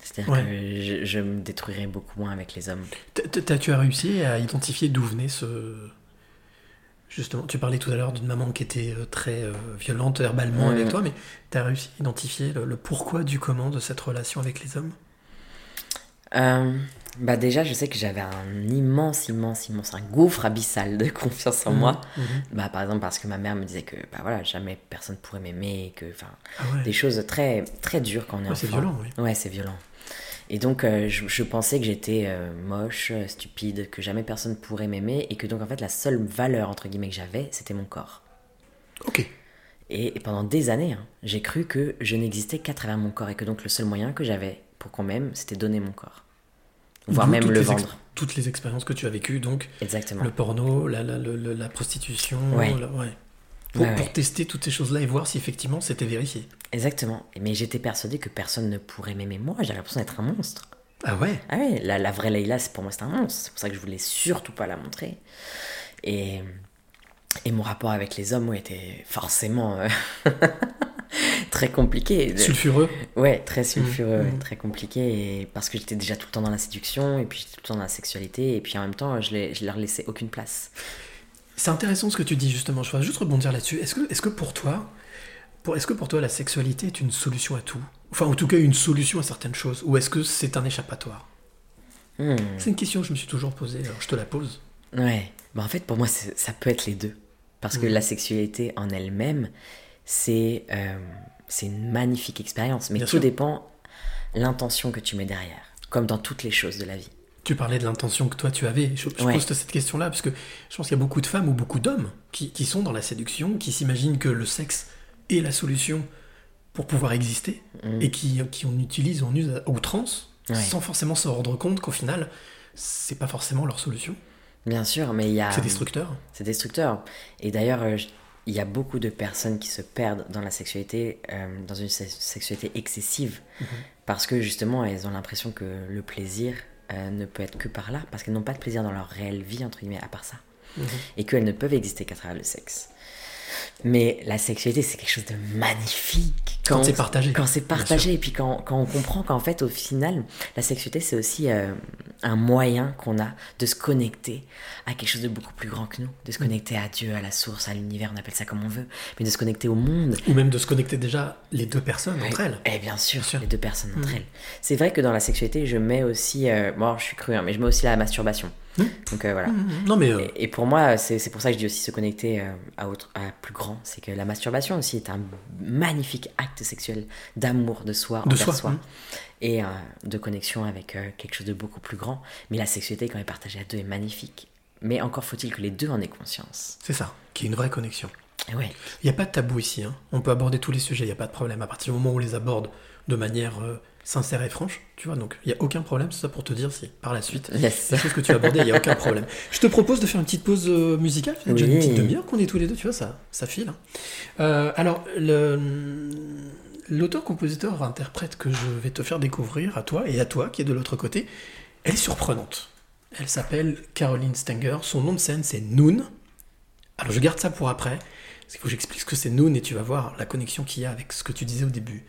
C'est-à-dire Ouais. que je, je me détruirais beaucoup moins avec les hommes. T- t- t'as- Tu as réussi à identifier d'où venait ce. Justement, tu parlais tout à l'heure d'une maman qui était euh, très euh, violente verbalement Ouais. avec toi, mais tu as réussi à identifier le, le pourquoi du comment de cette relation avec les hommes? Euh, bah déjà, je sais que j'avais un immense, immense, immense, un gouffre abyssal de confiance en Mhm, moi. mhm. Bah, par exemple, parce que ma mère me disait que bah voilà, jamais personne pourrait m'aimer, que enfin Ah ouais. des choses très très dures quand on est Ouais, c'est enfant. violent, oui. Ouais, c'est violent. Et donc, euh, je, je pensais que j'étais euh, moche, euh, stupide, que jamais personne pourrait m'aimer, et que donc en fait la seule valeur entre guillemets que j'avais, c'était mon corps. Ok. Et, et pendant des années, hein, j'ai cru que je n'existais qu'à travers mon corps, et que donc le seul moyen que j'avais pour qu'on m'aime, c'était donner mon corps, voire même le vendre. toutes les expériences que tu as vécues, donc Exactement. le porno, la, la, le- la prostitution, Ouais. la- ouais. Pour, Ouais, pour ouais. tester toutes ces choses-là et voir si effectivement c'était vérifié. Exactement. Mais j'étais persuadée que personne ne pourrait m'aimer moi. J'avais l'impression d'être un monstre. Ah ouais? Ah ouais, la, la vraie Leïla, pour moi, c'est un monstre. C'est pour ça que je voulais surtout pas la montrer. Et, et mon rapport avec les hommes ouais, était forcément euh, très compliqué. Sulfureux Ouais, très sulfureux, Mhm. ouais, très compliqué. Et parce que j'étais déjà tout le temps dans la séduction, et puis j'étais tout le temps dans la sexualité, et puis en même temps, je, je leur laissais aucune place. C'est intéressant ce que tu dis justement. Je voudrais juste rebondir là-dessus. Est-ce que, est que pour toi, pour, est-ce que pour toi la sexualité est une solution à tout? Enfin, en tout cas, une solution à certaines choses. Ou est-ce que c'est un échappatoire? Hmm. C'est une question que je me suis toujours posée. Alors, je te la pose. Ouais, bah en fait pour moi ça peut être les deux. Parce que Mhm. la sexualité en elle-même, c'est euh, c'est une magnifique expérience. Mais Bien tout sûr. dépend l'intention que tu mets derrière. Comme dans toutes les choses de la vie. Tu parlais de l'intention que toi tu avais. Je, je Ouais. pose cette question-là parce que je pense qu'il y a beaucoup de femmes ou beaucoup d'hommes qui, qui sont dans la séduction, qui s'imaginent que le sexe est la solution pour pouvoir exister Mm. et qui, qui en utilisent, en usent à outrance, Ouais. sans forcément se rendre compte qu'au final, c'est pas forcément leur solution. Bien sûr, mais il y a. C'est destructeur. C'est destructeur. Et d'ailleurs, euh, il y a beaucoup de personnes qui se perdent dans la sexualité, euh, dans une se- sexualité excessive, Mhm. parce que justement, elles ont l'impression que le plaisir euh, ne peut être que par là, parce qu'elles n'ont pas de plaisir dans leur réelle vie, entre guillemets, à part ça. Mhm. Et qu'elles ne peuvent exister qu'à travers le sexe. Mais la sexualité, c'est quelque chose de magnifique. Quand c'est partagé, Quand c'est partagé. sûr. Et puis quand, quand on comprend qu'en fait, au final, la sexualité, c'est aussi euh, un moyen qu'on a de se connecter à quelque chose de beaucoup plus grand que nous. De se connecter à Dieu, à la source, à l'univers, on appelle ça comme on veut. Mais de se connecter au monde. Ou même de se connecter déjà les deux personnes entre elles. Et bien sûr, les deux personnes entre Mhm. elles. C'est vrai que dans la sexualité, je mets aussi, euh, bon, alors, je suis cru, hein, mais je mets aussi la masturbation. Donc euh, voilà. Mhm. Non, mais, euh, Et, et pour moi, c'est c'est pour ça que je dis aussi se connecter euh, à, autre, à plus grand. C'est que la masturbation aussi est un magnifique acte sexuel d'amour de soi, De envers soi, soi, mhm. et euh, de connexion avec euh, quelque chose de beaucoup plus grand. Mais la sexualité, quand elle est partagée à deux, est magnifique. Mais encore faut-il que les deux en aient conscience. C'est ça, qui est une vraie connexion. Et ouais. Il n'y a pas de tabou ici. hein. On peut aborder tous les sujets, il n'y a pas de problème. À partir du moment où on les aborde de manière euh, sincère et franche, tu vois, donc il n'y a aucun problème. C'est ça pour te dire si par la suite, Yes. les choses que tu as abordées, il n'y a aucun problème. Je te propose de faire une petite pause euh, musicale. Déjà une Oui. petite demi-heure qu'on est tous les deux, tu vois, ça, ça file. hein. Euh, alors, le- l'auteur-compositeur, interprète que je vais te faire découvrir à toi et à toi qui est de l'autre côté, elle est surprenante. Elle s'appelle Caroline Stenger. Son nom de scène, c'est Noon. Alors je garde ça pour après, parce qu'il faut que j'explique ce que c'est Noon et tu vas voir la connexion qu'il y a avec ce que tu disais au début.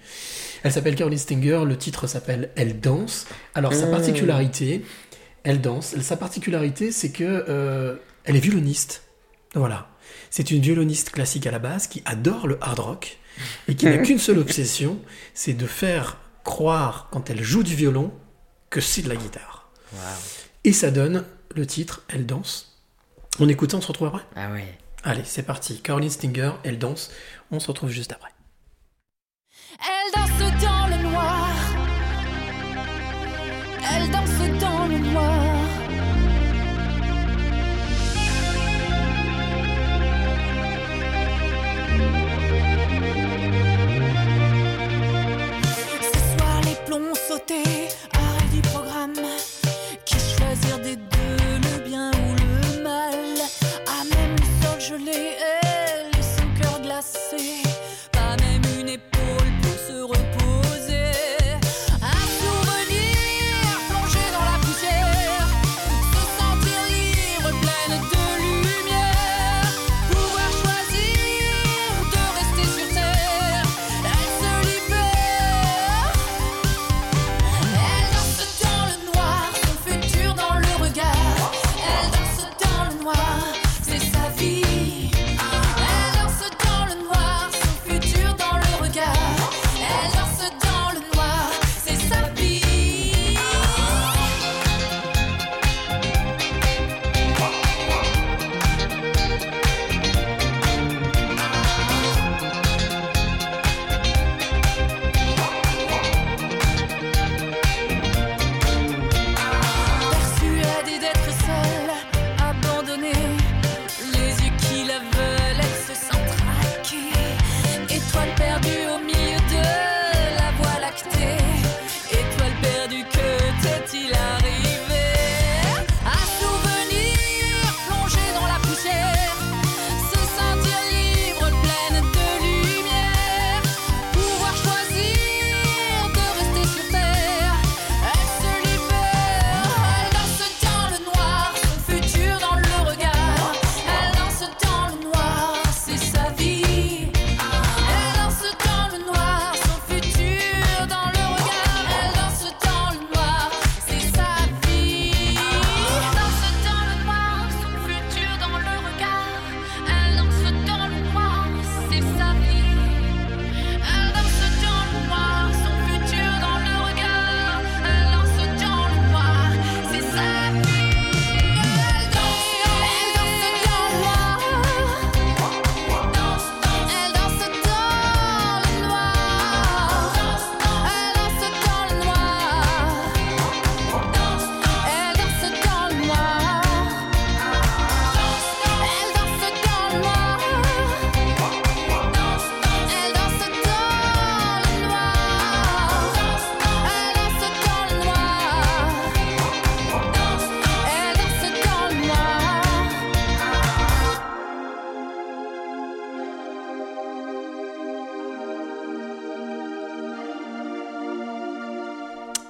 Elle s'appelle Caroline Stenger, le titre s'appelle Elle danse. Alors sa Mmh. particularité, elle danse. Sa particularité, c'est que euh, elle est violoniste. Voilà. C'est une violoniste classique à la base qui adore le hard rock et qui n'a qu'une seule obsession, c'est de faire croire quand elle joue du violon que c'est de la guitare. Et ça donne le titre Elle danse. On écoute ça, on se retrouve après? Ah ouais. Allez, c'est parti. Caroline Stinger, Elle danse. On se retrouve juste après. Elle danse dans le noir. Elle danse dans le noir. Ce soir, les plombs sautés, yeah.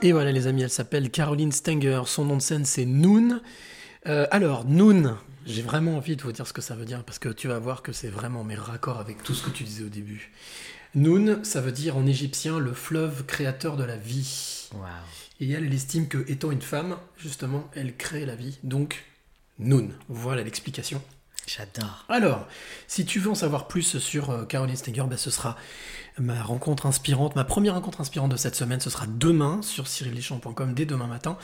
Et voilà les amis, elle s'appelle Caroline Stenger, son nom de scène c'est Noon. Euh, alors, Noon, j'ai vraiment envie de vous dire ce que ça veut dire parce que tu vas voir que c'est vraiment mes raccords avec tout ce que tu disais au début. Noon, ça veut dire en égyptien le fleuve créateur de la vie. Et elle, elle estime que étant une femme, justement, elle crée la vie. Donc, Noon. Voilà l'explication. J'adore. Alors, si tu veux en savoir plus sur euh, Caroline Stenger, ben, ce sera ma rencontre inspirante, ma première rencontre inspirante de cette semaine. Ce sera demain sur cyrildeschamps.com dès demain matin.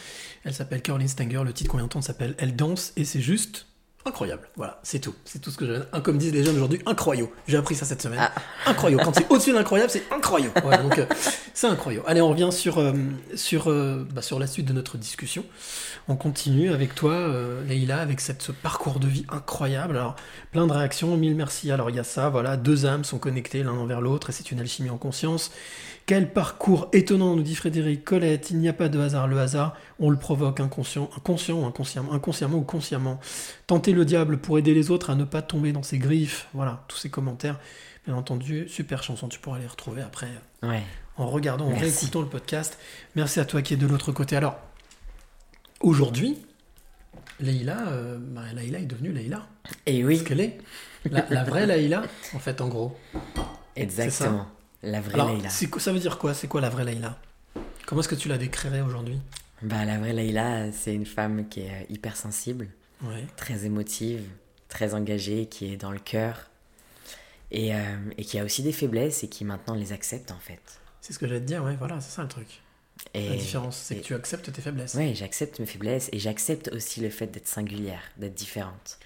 Elle s'appelle Caroline Stenger. Le titre qu'on vient d'entendre s'appelle Elle danse et c'est juste incroyable. Voilà, c'est tout. C'est tout ce que un Comme disent les jeunes aujourd'hui, incroyable. J'ai appris ça cette semaine. Incroyable. Quand c'est au-dessus d'incroyable, c'est incroyable. Voilà, donc euh, c'est incroyable. Allez, on revient sur, euh, sur, euh, bah, sur la suite de notre discussion. On continue avec toi, Leïla, avec cette, ce parcours de vie incroyable. Alors, plein de réactions, mille merci. Alors, il y a ça, voilà, deux âmes sont connectées l'un envers l'autre et c'est une alchimie en conscience. Quel parcours étonnant, nous dit Frédéric Colette. Il n'y a pas de hasard. Le hasard, on le provoque inconscient, inconscient inconsciemment, inconsciemment ou consciemment. Tenter le diable pour aider les autres à ne pas tomber dans ses griffes. Voilà, tous ces commentaires. Bien entendu, super chanson. Tu pourras les retrouver après Ouais. en regardant, en réécoutant le podcast. Merci à toi qui es de l'autre côté. Alors, aujourd'hui, Leïla, euh, bah, Leïla est devenue Leïla. Et oui. Ce qu'elle est. La, la vraie Leïla, en fait, en gros. Exactement. La vraie Alors, quoi- ça veut dire quoi? C'est quoi la vraie Leïla? Comment est-ce que tu la décrirais aujourd'hui? Bah, la vraie Leïla, c'est une femme qui est euh, hypersensible, Ouais. très émotive, très engagée, qui est dans le cœur et, euh, et qui a aussi des faiblesses et qui maintenant les accepte en fait. C'est ce que j'allais te dire, ouais, voilà, c'est ça le truc. Et, la différence, c'est que tu acceptes tes faiblesses. Ouais, j'accepte mes faiblesses et j'accepte aussi le fait d'être singulière, d'être différente.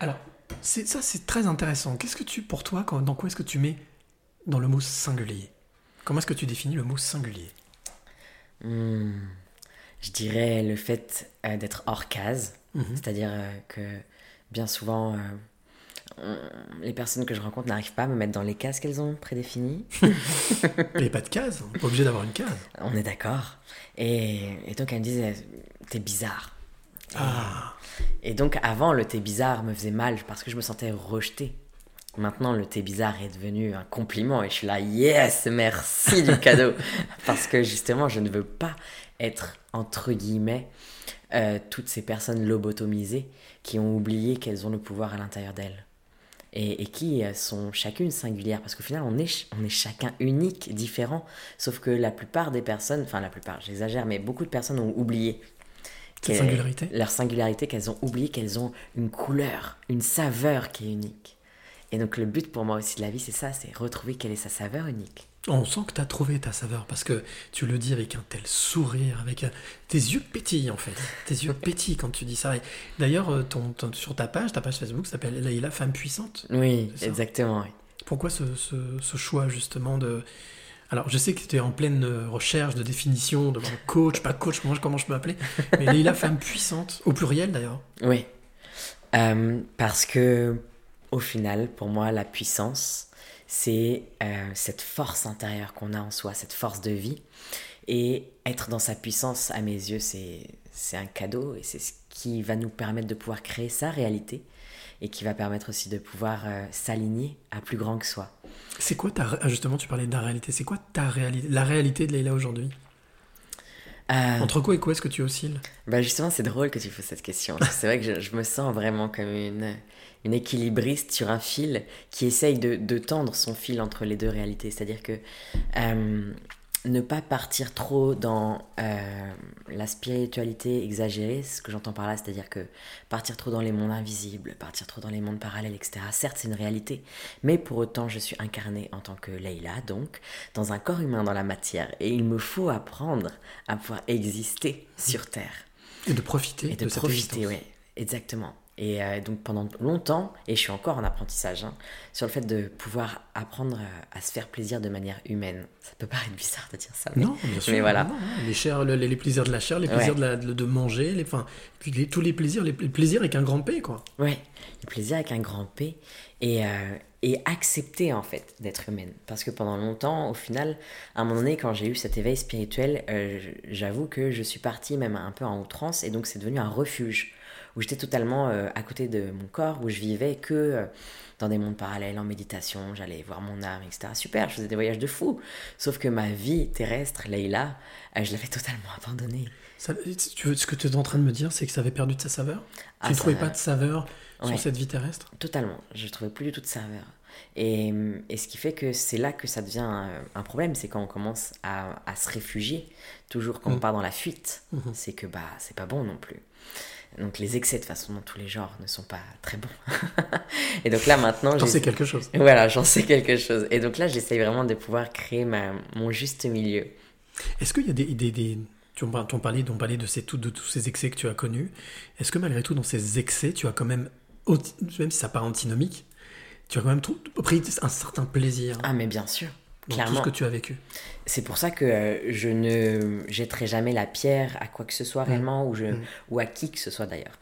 Alors, ça, c'est très intéressant. Qu'est-ce que tu, pour toi, quand- dans quoi est-ce que tu mets dans le mot singulier Comment est-ce que tu définis le mot singulier? Hmm, je dirais le fait euh, d'être hors case, Mhm. c'est-à-dire euh, que bien souvent, euh, on- les personnes que je rencontre n'arrivent pas à me mettre dans les cases qu'elles ont prédéfinies. Il n'y a pas de case, on n'est pas obligé d'avoir une case. On est d'accord. Et, et donc elle me disait, t'es bizarre. Et, Ah. et donc avant, le thé bizarre me faisait mal parce que je me sentais rejetée. Maintenant, le thé bizarre est devenu un compliment et je suis là, yes, merci du cadeau. parce que justement, je ne veux pas être, entre guillemets, euh, toutes ces personnes lobotomisées qui ont oublié qu'elles ont le pouvoir à l'intérieur d'elles. Et, et qui euh, sont chacune singulières. Parce qu'au final, on est, on est chacun unique, différent. Sauf que la plupart des personnes, enfin la plupart, j'exagère, mais beaucoup de personnes ont oublié singularité leur singularité, qu'elles ont oublié qu'elles ont une couleur, une saveur qui est unique. Et donc le but pour moi aussi de la vie, c'est ça, c'est retrouver quelle est sa saveur unique. On sent que tu as trouvé ta saveur parce que tu le dis avec un tel sourire, avec tes yeux pétillent en fait. Tes yeux pétillent quand tu dis ça. D'ailleurs, euh, ton, ton- sur ta page, ta page Facebook s'appelle Leïla Femme Puissante. Oui, exactement. oui. Pourquoi ce, ce- ce choix justement de... Alors, je sais que tu es en pleine euh, recherche de définition, de coach, pas coach, moi, comment je peux m'appeler, mais Leïla Femme Puissante, au pluriel d'ailleurs. Oui. Euh, parce que, au final, pour moi, la puissance, c'est euh, cette force intérieure qu'on a en soi, cette force de vie. Et être dans sa puissance, à mes yeux, c'est c'est un cadeau et c'est ce qui va nous permettre de pouvoir créer sa réalité et qui va permettre aussi de pouvoir euh, s'aligner à plus grand que soi. C'est quoi ta... ah, Justement, tu parlais de la réalité. C'est quoi ta réalité, la réalité de Leïla aujourd'hui? Euh, Entre quoi et quoi est-ce que tu oscilles? Bah justement, c'est drôle que tu poses cette question. C'est vrai que je, je me sens vraiment comme une, une équilibriste sur un fil qui essaye de, de tendre son fil entre les deux réalités. C'est-à-dire que euh, ne pas partir trop dans euh, la spiritualité exagérée, ce que j'entends par là, c'est-à-dire que partir trop dans les mondes invisibles, partir trop dans les mondes parallèles, etc. Certes, c'est une réalité, mais pour autant, je suis incarnée en tant que Leïla, donc, dans un corps humain dans la matière, et il me faut apprendre à pouvoir exister sur Terre. Et de profiter Et de, de cette profiter, existence. oui, exactement. Et euh, donc pendant longtemps, et je suis encore en apprentissage, hein, sur le fait de pouvoir apprendre à se faire plaisir de manière humaine. Ça peut paraître bizarre de dire ça, mais, Non, bien sûr. mais voilà. non, Les, chairs, les, les plaisirs de la chair, les Ouais. plaisirs de, la- de, de manger, les, enfin, les- tous les plaisirs, les, les plaisirs avec un grand P, quoi. Ouais, le plaisir avec un grand P et, euh, et accepter en fait d'être humaine. Parce que pendant longtemps, au final, à un moment donné, quand j'ai eu cet éveil spirituel, euh, j'avoue que je suis partie même un peu en outrance et donc c'est devenu un refuge où j'étais totalement euh, à côté de mon corps, où je vivais que euh, dans des mondes parallèles, en méditation, j'allais voir mon âme, etc. Super, je faisais des voyages de fou. Sauf que ma vie terrestre, Leïla, euh, je l'avais totalement abandonnée. Ça- tu veux, ce que tu es en train de me dire, c'est que ça avait perdu de sa saveur? Ah, Tu ne trouvais pas de saveur Ouais. sur cette vie terrestre? Totalement. Je ne trouvais plus du tout de saveur. Et, et ce qui fait que c'est là que ça devient un, un problème, c'est quand on commence à, à se réfugier, toujours quand on Mm. part dans la fuite, Mhm. c'est que bah c'est pas bon non plus. Donc les excès de façon dans tous les genres ne sont pas très bons. et donc là maintenant, J'en sais quelque chose. Voilà, j'en sais quelque chose. Et donc là, j'essaye vraiment de pouvoir créer ma, mon juste milieu. Est-ce qu'il y a des. des, des- tu en par- tu en parlais, on parlait de, ces, de tous ces excès que tu as connus. Est-ce que malgré tout, dans ces excès, tu as quand même, même si ça paraît antinomique, tu as quand même pris un certain plaisir? Ah mais bien sûr, dans tout ce que tu as vécu C'est pour ça que euh, je ne jetterai jamais la pierre à quoi que ce soit Mm. réellement, ou, je, Mm. ou à qui que ce soit d'ailleurs.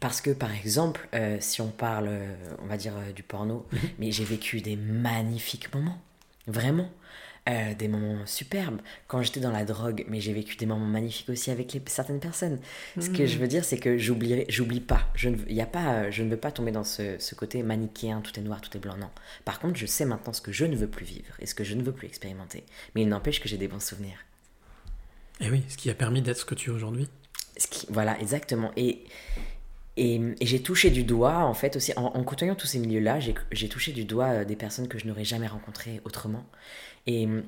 Parce que par exemple, euh, si on parle, euh, on va dire, euh, du porno, Mhm. mais j'ai vécu des magnifiques moments, vraiment. Euh, des moments superbes quand j'étais dans la drogue, mais j'ai vécu des moments magnifiques aussi avec les, certaines personnes. Ce que Mhm. je veux dire, c'est que j'oublie pas. Je ne, veux- y a pas, euh, je ne veux pas tomber dans ce, ce côté manichéen, tout est noir, tout est blanc. Non. Par contre, je sais maintenant ce que je ne veux plus vivre et ce que je ne veux plus expérimenter. Mais il n'empêche que j'ai des bons souvenirs. Et oui, ce qui a permis d'être ce que tu es aujourd'hui. Ce qui- voilà, exactement. Et, et, et j'ai touché du doigt, en fait, aussi, en, en côtoyant tous ces milieux-là, j'ai j'ai touché du doigt euh, des personnes que je n'aurais jamais rencontrées autrement. Et hum,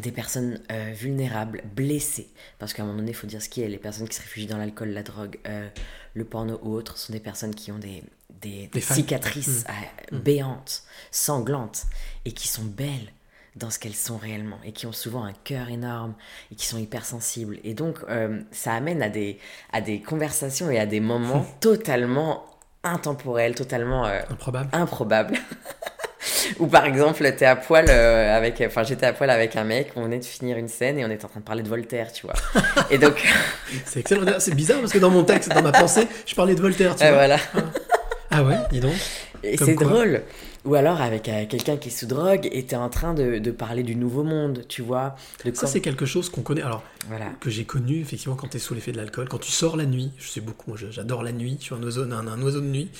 des personnes euh, vulnérables, blessées. Parce qu'à un moment donné, il faut dire ce qui est. Les personnes qui se réfugient dans l'alcool, la drogue, euh, le porno ou autre, sont des personnes qui ont des, des, cicatrices Mm. euh, Mm. béantes, sanglantes, et qui sont belles dans ce qu'elles sont réellement, et qui ont souvent un cœur énorme, et qui sont hypersensibles. Et donc, euh, ça amène à des, à des conversations et à des moments totalement intemporels, totalement Improbable. improbables. Ou par exemple, t'es à poil euh, avec, enfin j'étais à poil avec un mec, on venait de finir une scène et on était en train de parler de Voltaire, tu vois. Et donc, C'est excellent. C'est bizarre parce que dans mon texte, dans ma pensée, je parlais de Voltaire. Tu vois. voilà. Ah ouais, dis donc. Et c'est drôle. Ou alors avec euh, quelqu'un qui est sous drogue et t'es en train de, de parler du nouveau monde, tu vois. De Ça, quand- c'est quelque chose qu'on connaît. Alors, Voilà. que j'ai connu effectivement quand tu es sous l'effet de l'alcool. Quand tu sors la nuit, je sais beaucoup, j'adore la nuit, je suis un oiseau, un, un oiseau de nuit.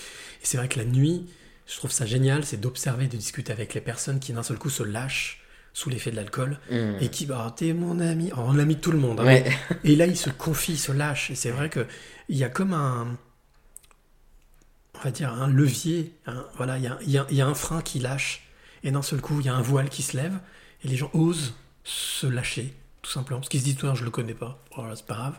Et c'est vrai que la nuit, je trouve ça génial, c'est d'observer, de discuter avec les personnes qui d'un seul coup se lâchent sous l'effet de l'alcool Mm. et qui, bah, t'es mon ami, oh, l'ami de tout le monde. hein, Ouais. et là, ils se confient, ils se lâchent. Et c'est vrai que il y a comme un, on va dire, un levier. un- voilà, il y a, y y un frein qui lâche. Et d'un seul coup, il y a un voile qui se lève. Et les gens osent se lâcher, tout simplement. Parce qu'ils se disent, toi, je le connais pas. Voilà, c'est pas grave.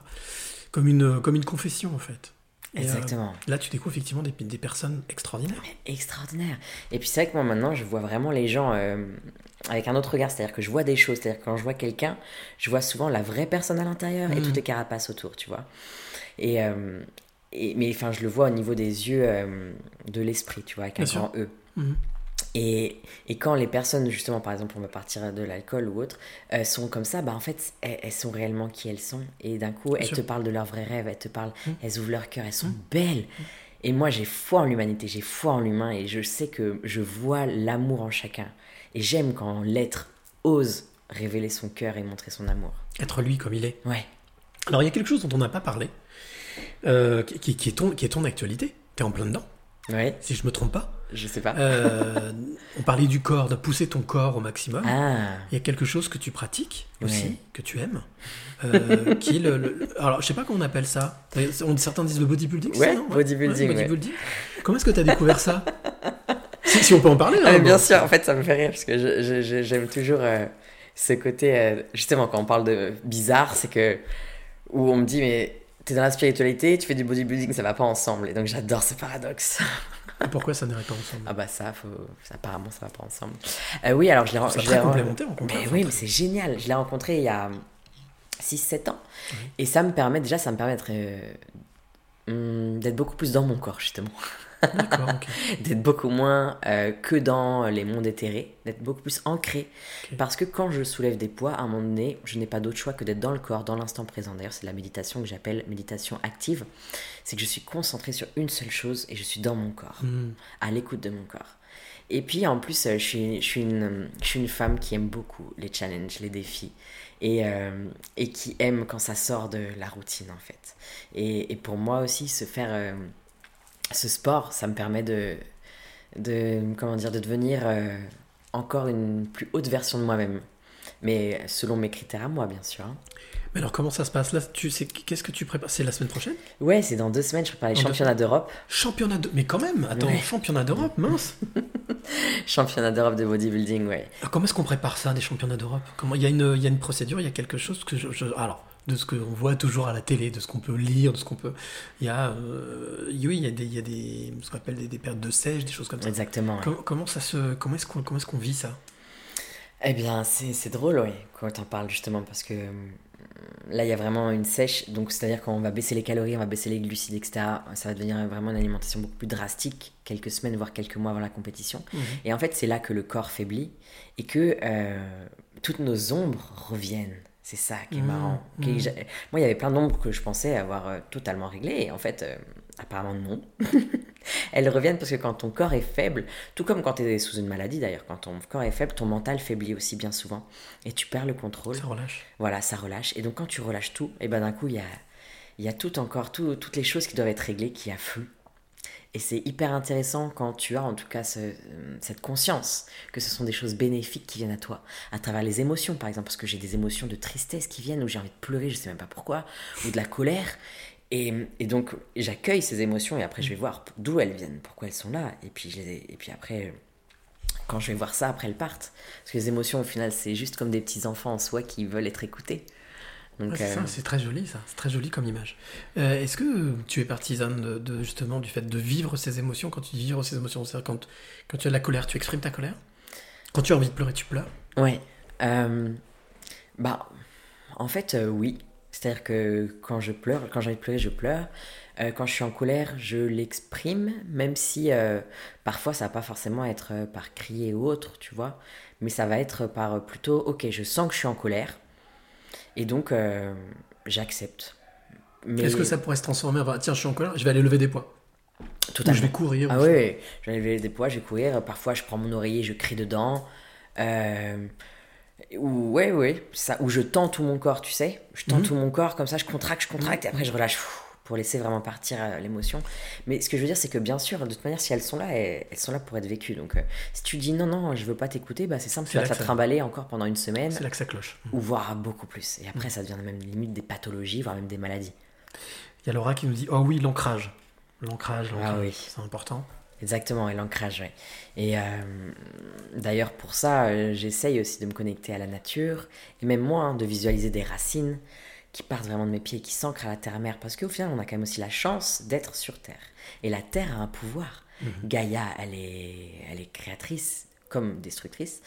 Comme une, comme une confession, en fait. Euh, Exactement. là, tu découvres effectivement des, des personnes extraordinaires. Extraordinaire. Et puis c'est vrai que moi maintenant, je vois vraiment les gens euh, avec un autre regard. C'est-à-dire que je vois des choses. C'est-à-dire que quand je vois quelqu'un, je vois souvent la vraie personne à l'intérieur et Mm. tout est carapace autour, tu vois. Et, euh, et- mais enfin, je le vois au niveau des yeux de l'esprit, tu vois, avec un Bien sûr. grand E. Mhm. Et, et quand les personnes, justement, par exemple, on va partir de l'alcool ou autre, euh, sont comme ça, bah en fait, elles, elles sont réellement qui elles sont. Et d'un coup, elles te parlent de leurs vrais rêves, elles te parlent, Mm. elles ouvrent leur cœur, elles sont belles. Et moi, j'ai foi en l'humanité, j'ai foi en l'humain et je sais que je vois l'amour en chacun. Et j'aime quand l'être ose révéler son cœur et montrer son amour. Être lui comme il est. Ouais. Alors, il y a quelque chose dont on n'a pas parlé, euh, qui, qui- est ton, qui est ton actualité. Tu es en plein dedans, Ouais, si je me trompe pas. Je sais pas. Euh, on parlait du corps, de pousser ton corps au maximum. Ah, Il y a quelque chose que tu pratiques aussi, Ouais. que tu aimes, euh, qui est le, le- Alors, je sais pas comment on appelle ça. On, certains disent le bodybuilding, Ouais, ça, non? bodybuilding, ouais. bodybuilding. Comment est-ce que tu as découvert ça? Si, si on peut en parler. Ah, hein, mais bien bon. sûr, en fait, ça me fait rire parce que je- je- je- j'aime toujours euh, ce côté. justement, quand on parle de bizarre, c'est que. Où on me dit, mais t'es dans la spiritualité, tu fais du bodybuilding, ça va pas ensemble. Et donc, j'adore ce paradoxe. Et Pourquoi ça n'irait pas ensemble Ah bah ça, faut... ça, apparemment ça va pas ensemble. Euh, oui, alors je l'ai l'ai très complémentaire, contraire. Mais oui, mais c'est génial. Je l'ai rencontré il y a 6-7 ans. Et ça me permet, déjà, ça me permet d'être, euh, hum, d'être beaucoup plus dans mon corps, justement. D'être beaucoup moins euh, que dans les mondes éthérés, d'être beaucoup plus ancré. Parce que quand je soulève des poids, à un moment donné, je n'ai pas d'autre choix que d'être dans le corps, dans l'instant présent. D'ailleurs, c'est la méditation que j'appelle méditation active. C'est que je suis concentré sur une seule chose et je suis dans mon corps Hmm. à l'écoute de mon corps. Et puis en plus, euh, je suis, je, suis une, je suis une femme qui aime beaucoup les challenges, les défis. Et, euh, et qui aime quand ça sort de la routine en fait. Et, et pour moi aussi, se faire euh, ce sport, ça me permet de, de, comment dire, de devenir euh, encore une plus haute version de moi-même. Mais selon mes critères à moi, bien sûr. Mais alors, comment ça se passe? Là tu sais, Qu'est-ce que tu prépares? C'est la semaine prochaine? Ouais, c'est dans deux semaines, je prépare les championnats d'Europe. Championnat de. Mais quand même Attends, Ouais. championnat d'Europe, mince Championnat d'Europe de bodybuilding, ouais. Alors, Comment est-ce qu'on prépare ça, des championnats d'Europe? Comment Il y, a une- il y a une procédure, il y a quelque chose que je. je- alors, de ce qu'on voit toujours à la télé, de ce qu'on peut lire, de ce qu'on peut. Il y a. euh, oui, il y a des. Il y a des ce qu'on appelle des, des périodes de sèche, des choses comme ça. Exactement. ouais. Comment ça se. Comment est-ce qu'on comment est-ce qu'on vit ça? Eh bien, c'est c'est drôle, oui, quand on parle justement, parce que hum, là, il y a vraiment une sèche. Donc, c'est-à-dire qu'on va baisser les calories, on va baisser les glucides, etc. Ça va devenir vraiment une alimentation beaucoup plus drastique, quelques semaines, voire quelques mois avant la compétition. Mhm. Et en fait, c'est là que le corps faiblit et que euh, toutes nos ombres reviennent. C'est ça qui est Mhm. marrant. Qui- j'ai- Moi, il y avait plein d'ombres que je pensais avoir euh, totalement réglées. Et en fait, euh, apparemment, non. Elles reviennent parce que quand ton corps est faible, tout comme quand tu es sous une maladie d'ailleurs, quand ton corps est faible, ton mental faiblit aussi bien souvent. Et tu perds le contrôle. Ça relâche. Voilà, ça relâche. Et donc quand tu relâches tout, et ben d'un coup, il y a, y a tout encore, tout- toutes les choses qui doivent être réglées qui affluent. Et c'est hyper intéressant quand tu as en tout cas ce- cette conscience que ce sont des choses bénéfiques qui viennent à toi, à travers les émotions par exemple, parce que j'ai des émotions de tristesse qui viennent, où j'ai envie de pleurer, je sais même pas pourquoi, ou de la colère. Et, et donc j'accueille ces émotions et après je vais voir d'où elles viennent, pourquoi elles sont là. Et puis, et puis après, quand je vais voir ça, après elles partent. Parce que les émotions au final c'est juste comme des petits enfants en soi qui veulent être écoutés. Donc, Ouais, euh, c'est très joli ça, c'est très joli comme image. Euh, Est-ce que tu es partisane de, de, justement du fait de vivre ces émotions quand tu dis vivre ces émotions C'est-à-dire quand, quand tu as de la colère, tu exprimes ta colère? Quand tu as envie de pleurer, tu pleures? Ouais. euh, bah, en fait, oui. C'est-à-dire que quand je pleure, quand j'ai envie de pleurer, je pleure. Quand je suis en colère, je l'exprime, même si parfois ça va pas forcément être par crier ou autre, tu vois. Mais ça va être par plutôt, ok, je sens que je suis en colère. Et donc, euh, j'accepte. Mais... Est-ce que ça pourrait se transformer en tiens, je suis en colère, je vais aller lever des poids Totalement. Ou je vais courir Ah ou oui, je- oui. je vais lever des poids, je vais courir. Parfois, je prends mon oreiller, je crie dedans. Euh, ou ouais, ouais, ça, ou je tends tout mon corps, tu sais. Je tends Mhm. tout mon corps comme ça, je contracte, je contracte, et après je relâche pour laisser vraiment partir euh, l'émotion. Mais ce que je veux dire, c'est que bien sûr, de toute manière, si elles sont là, elles, elles sont là pour être vécues. Donc, euh, si tu dis non, non, je veux pas t'écouter, bah c'est simple, C'est tu vas te trimballer encore pendant une semaine. C'est là que ça cloche. Ou voire beaucoup plus. Et après, ça devient même limite des pathologies, voire même des maladies. Il y a Laura qui nous dit Oh oui, l'ancrage. L'ancrage, l'ancrage, Ah oui. c'est important. Exactement, et l'ancrage, ouais. Et euh, d'ailleurs, pour ça, euh, j'essaye aussi de me connecter à la nature, et même moi, hein, de visualiser des racines qui partent vraiment de mes pieds, qui s'ancrent à la terre-mère, parce qu'au final, on a quand même aussi la chance d'être sur Terre. Et la Terre a un pouvoir. Gaïa, elle est, elle est créatrice comme destructrice,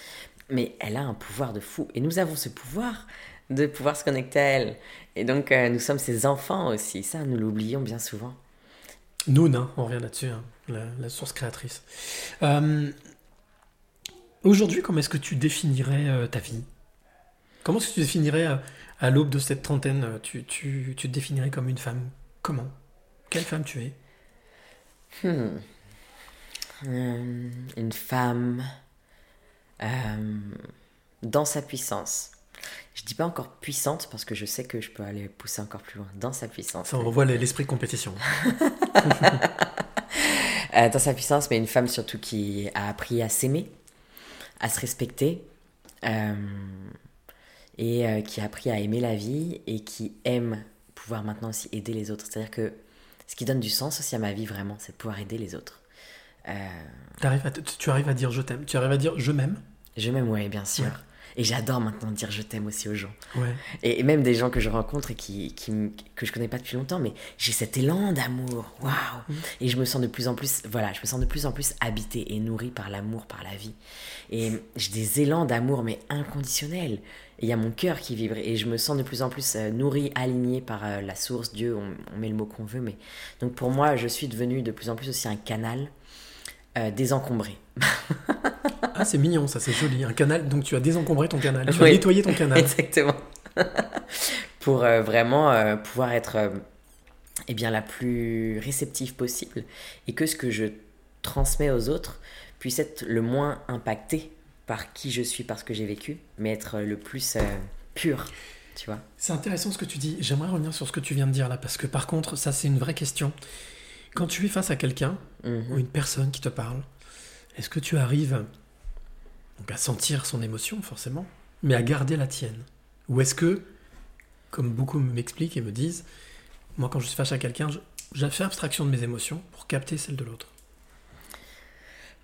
mais elle a un pouvoir de fou. Et nous avons ce pouvoir de pouvoir se connecter à elle. Et donc, euh, nous sommes ses enfants aussi. Ça, nous l'oublions bien souvent. Noun, hein, on revient là-dessus, hein, la, la source créatrice. Euh, Aujourd'hui, comment est-ce que tu définirais euh, ta vie? Comment est-ce que tu définirais à l'aube de cette trentaine euh, tu, tu, tu te définirais comme une femme Comment? Quelle femme tu es? Hmm. Euh, une femme euh, dans sa puissance. Je dis pas encore puissante parce que je sais que je peux aller pousser encore plus loin. Dans sa puissance. Ça, on revoit l'esprit compétition. Euh, dans sa puissance, mais une femme surtout qui a appris à s'aimer, à se respecter, euh, et euh, qui a appris à aimer la vie et qui aime pouvoir maintenant aussi aider les autres. C'est-à-dire que ce qui donne du sens aussi à ma vie vraiment, c'est de pouvoir aider les autres. Euh, T'arrives à tu arrives à dire je t'aime Tu arrives à dire je m'aime je m'aime, ouais, bien sûr. Ouais. Et j'adore maintenant dire je t'aime aussi aux gens. Ouais. Et, et même des gens que je rencontre et qui, qui, que je connais pas depuis longtemps, mais j'ai cet élan d'amour. Waouh Et je me sens de plus en plus, voilà, je me sens de plus en plus habité et nourri par l'amour, par la vie. Et j'ai des élans d'amour, mais inconditionnels. Il y a mon cœur qui vibre. Et je me sens de plus en plus euh, nourri, aligné par euh, la source, Dieu, on, on met le mot qu'on veut. Mais donc pour moi, je suis devenu de plus en plus aussi un canal euh, désencombré. Ah, c'est mignon, ça, c'est joli. Un canal, donc tu as désencombré ton canal. Tu as nettoyé ton canal. Exactement. Pour euh, vraiment euh, pouvoir être eh bien, la plus réceptive possible. Et que ce que je transmets aux autres puisse être le moins impacté par qui je suis, par ce que j'ai vécu, mais être le plus euh, pur, tu vois. C'est intéressant ce que tu dis. J'aimerais revenir sur ce que tu viens de dire là, parce que par contre, ça c'est une vraie question. Quand tu es face à quelqu'un Mhm. ou une personne qui te parle, est-ce que tu arrives donc, à sentir son émotion forcément, mais à garder la tienne? Ou est-ce que, comme beaucoup m'expliquent et me disent, moi quand je suis face à quelqu'un, j'ai fait abstraction de mes émotions pour capter celle de l'autre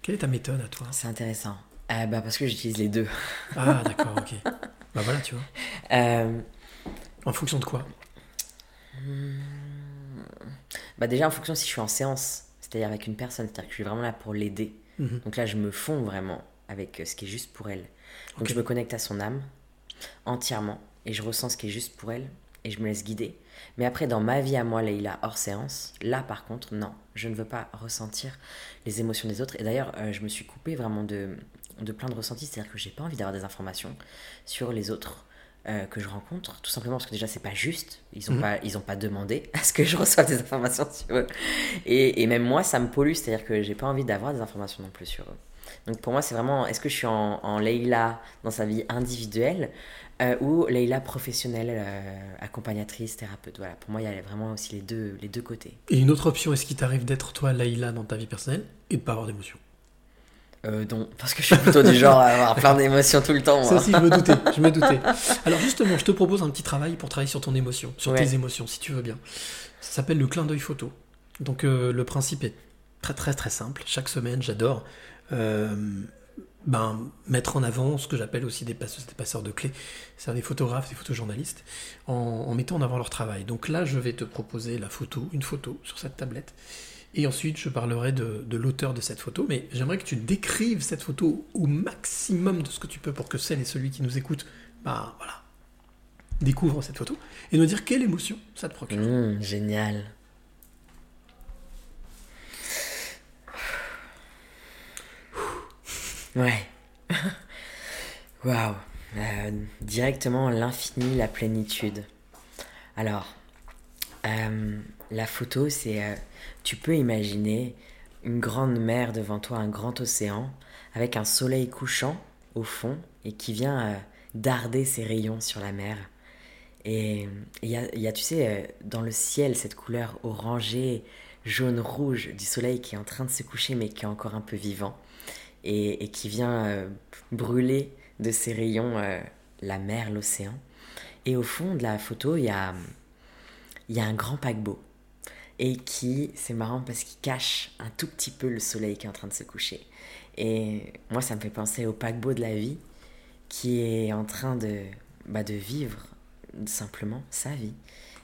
Quelle est ta méthode à toi? C'est intéressant. Euh, bah parce que j'utilise les deux. Ah d'accord, ok. Bah voilà, tu vois. Euh, En fonction de quoi? Bah déjà en fonction si je suis en séance, c'est-à-dire avec une personne, c'est-à-dire que je suis vraiment là pour l'aider. Mhm. Donc là je me fonds vraiment avec euh, ce qui est juste pour elle. Donc je me connecte à son âme entièrement et je ressens ce qui est juste pour elle et je me laisse guider. Mais après dans ma vie à moi, Leïla, hors séance, là par contre non, je ne veux pas ressentir les émotions des autres. Et d'ailleurs euh, je me suis coupée vraiment de, de plein de ressentis, c'est-à-dire que j'ai pas envie d'avoir des informations sur les autres. euh, que je rencontre, tout simplement parce que déjà c'est pas juste, ils ont, Mhm. pas, ils ont pas demandé à ce que je reçoive des informations sur eux. Et, et même moi ça me pollue, c'est-à-dire que j'ai pas envie d'avoir des informations non plus sur eux. Donc pour moi c'est vraiment, est-ce que je suis en, en Leïla dans sa vie individuelle euh, ou Leïla professionnelle, euh, accompagnatrice, thérapeute? Voilà, pour moi il y a vraiment aussi les deux, les deux côtés. Et une autre option, est-ce qu'il t'arrive d'être toi Laïla dans ta vie personnelle et de pas avoir d'émotions Euh, non, parce que je suis plutôt du genre à avoir plein d'émotions tout le temps. Ça aussi, je me doutais, je me doutais. Alors justement, je te propose un petit travail pour travailler sur ton émotion, sur Ouais. tes émotions, si tu veux bien. Ça s'appelle le clin d'œil photo. Donc euh, le principe est très très très simple. Chaque semaine, j'adore euh, ben, mettre en avant ce que j'appelle aussi des passeurs, des passeurs de clés, c'est-à-dire des photographes, des photojournalistes, en, en mettant en avant leur travail. Donc là, je vais te proposer la photo, une photo sur cette tablette. Et ensuite, je parlerai de, l'auteur de cette photo, mais j'aimerais que tu décrives cette photo au maximum de ce que tu peux pour que celle et celui qui nous écoute, bah voilà, découvre cette photo et nous dire quelle émotion ça te procure. Mmh, génial. Ouais. Waouh. Euh, directement l'infini, la plénitude. Alors, euh, la photo, c'est. euh, tu peux imaginer une grande mer devant toi, un grand océan, avec un soleil couchant au fond et qui vient euh, darder ses rayons sur la mer. Et il y a, tu sais, euh, dans le ciel, cette couleur orangée, jaune-rouge du soleil qui est en train de se coucher, mais qui est encore un peu vivant, et, qui vient brûler de ses rayons la mer, l'océan. Et au fond de la photo, il y a, il y a un grand paquebot. Et qui, c'est marrant parce qu'il cache un tout petit peu le soleil qui est en train de se coucher. Et moi, ça me fait penser au paquebot de la vie qui est en train de, bah, de vivre simplement sa vie.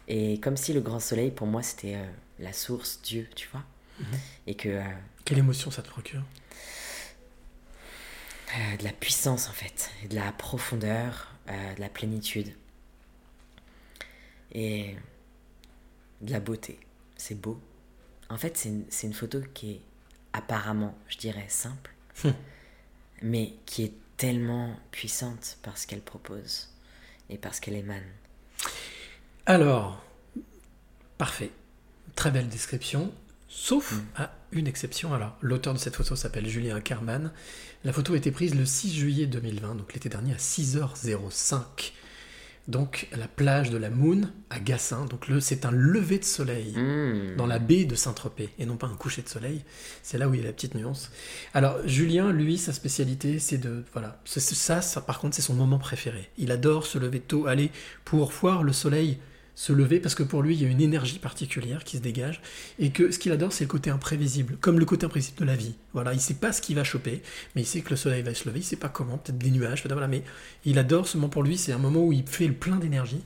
Et comme si le grand soleil, pour moi, c'était euh, la source, Dieu, tu vois. Mhm. Et que. euh, Quelle émotion ça te procure? Euh, de la puissance, en fait, et de la profondeur, euh, de la plénitude. Et de la beauté. C'est beau. En fait, c'est une, photo qui est apparemment, je dirais, simple, Hum. mais qui est tellement puissante parce qu'elle propose et parce qu'elle émane. Alors, parfait. Très belle description. Sauf à une exception. Alors, l'auteur de cette photo s'appelle Julien Carman. La photo a été prise le 6 juillet 2020, donc l'été dernier, à 6h05. Donc, la plage de la Moon, à Gassin. Donc, le, c'est un lever de soleil Mmh. dans la baie de Saint-Tropez, et non pas un coucher de soleil. C'est là où il y a la petite nuance. Alors, Julien, lui, sa spécialité, c'est de. Voilà. C'est ça, ça, par contre, c'est son moment préféré. Il adore se lever tôt, aller pour voir le soleil se lever, parce que pour lui, il y a une énergie particulière qui se dégage, et que ce qu'il adore, c'est le côté imprévisible, comme le côté imprévisible de la vie. Voilà, il sait pas ce qu'il va choper, mais il sait que le soleil va se lever, il sait pas comment, peut-être des nuages, voilà, mais il adore ce moment pour lui, c'est un moment où il fait le plein d'énergie,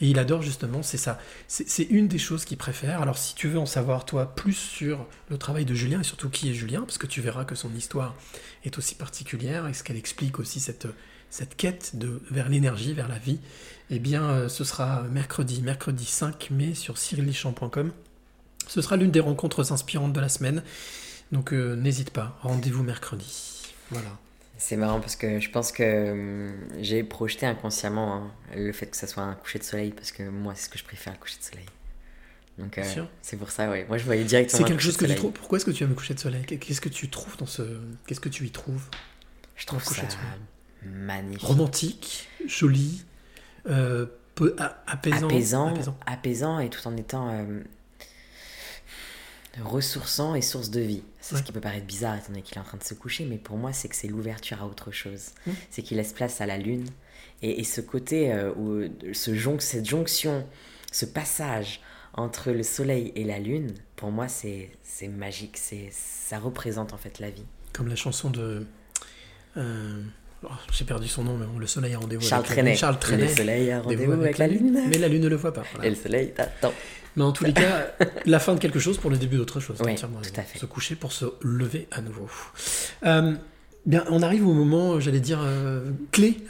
et il adore justement, c'est ça. C'est une des choses qu'il préfère. Alors si tu veux en savoir toi plus sur le travail de Julien et surtout qui est Julien, parce que tu verras que son histoire est aussi particulière et ce qu'elle explique aussi cette, cette quête de, vers l'énergie, vers la vie, eh bien euh, ce sera mercredi, mercredi 5 mai sur cyrillichamp.com. Ce sera l'une des rencontres inspirantes de la semaine. Donc euh, n'hésite pas, rendez-vous mercredi. Voilà. C'est marrant parce que je pense que hum, j'ai projeté inconsciemment hein, le fait que ça soit un coucher de soleil parce que moi c'est ce que je préfère, le coucher de soleil. Donc Bien euh, sûr. c'est pour ça, ouais. Moi, je voyais directement. C'est quelque coucher chose de que tu soleil. trouves. Pourquoi est-ce que tu aimes le coucher de soleil? Qu'est-ce que tu trouves dans ce. Qu'est-ce que tu y trouves? Je trouve ça de soleil? Magnifique. Romantique, joli, euh, peu, a- apaisant. apaisant, apaisant. apaisant et tout en étant euh, ressourçant et source de vie. C'est ce qui peut paraître bizarre étant donné qu'il est en train de se coucher, mais pour moi, c'est que c'est l'ouverture à autre chose. Mm. C'est qu'il laisse place à la lune et, et ce côté, euh, où, ce jonc- cette jonction, ce passage entre le soleil et la lune, pour moi, c'est magique. Ça représente en fait la vie. Comme la chanson de. euh, oh, J'ai perdu son nom, mais bon, le soleil a rendez-vous Charles avec la lune. Charles Trenet. Le soleil a rendez-vous avec la lune. Mais la lune ne le voit pas. voilà. Et le soleil t'attend. Mais en tous les cas, la fin de quelque chose pour le début d'autre chose. Oui, tout à fait. Se coucher pour se lever à nouveau. Euh, bien, on arrive au moment, j'allais dire, euh, clé.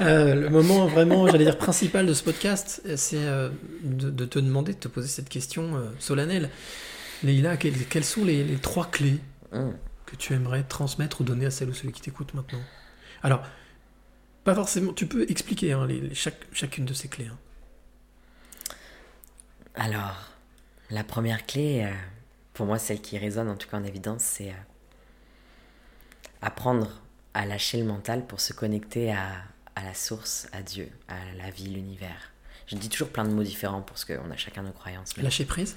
Euh, le moment vraiment, j'allais dire, principal de ce podcast, c'est euh, de, de te demander, de te poser cette question euh, solennelle. Leïla, quelles, quelles sont les, les trois clés Mm. Que tu aimerais transmettre ou donner à celle ou celui qui t'écoute maintenant Alors, pas forcément, tu peux expliquer hein, les, les- chaque, chacune de ces clés. hein. Alors, la première clé, euh, pour moi, celle qui résonne en tout cas en évidence, c'est euh, apprendre à lâcher le mental pour se connecter à, à la source, à Dieu, à la vie, l'univers. Je dis toujours plein de mots différents parce qu'on a chacun nos croyances. mais- Lâcher prise?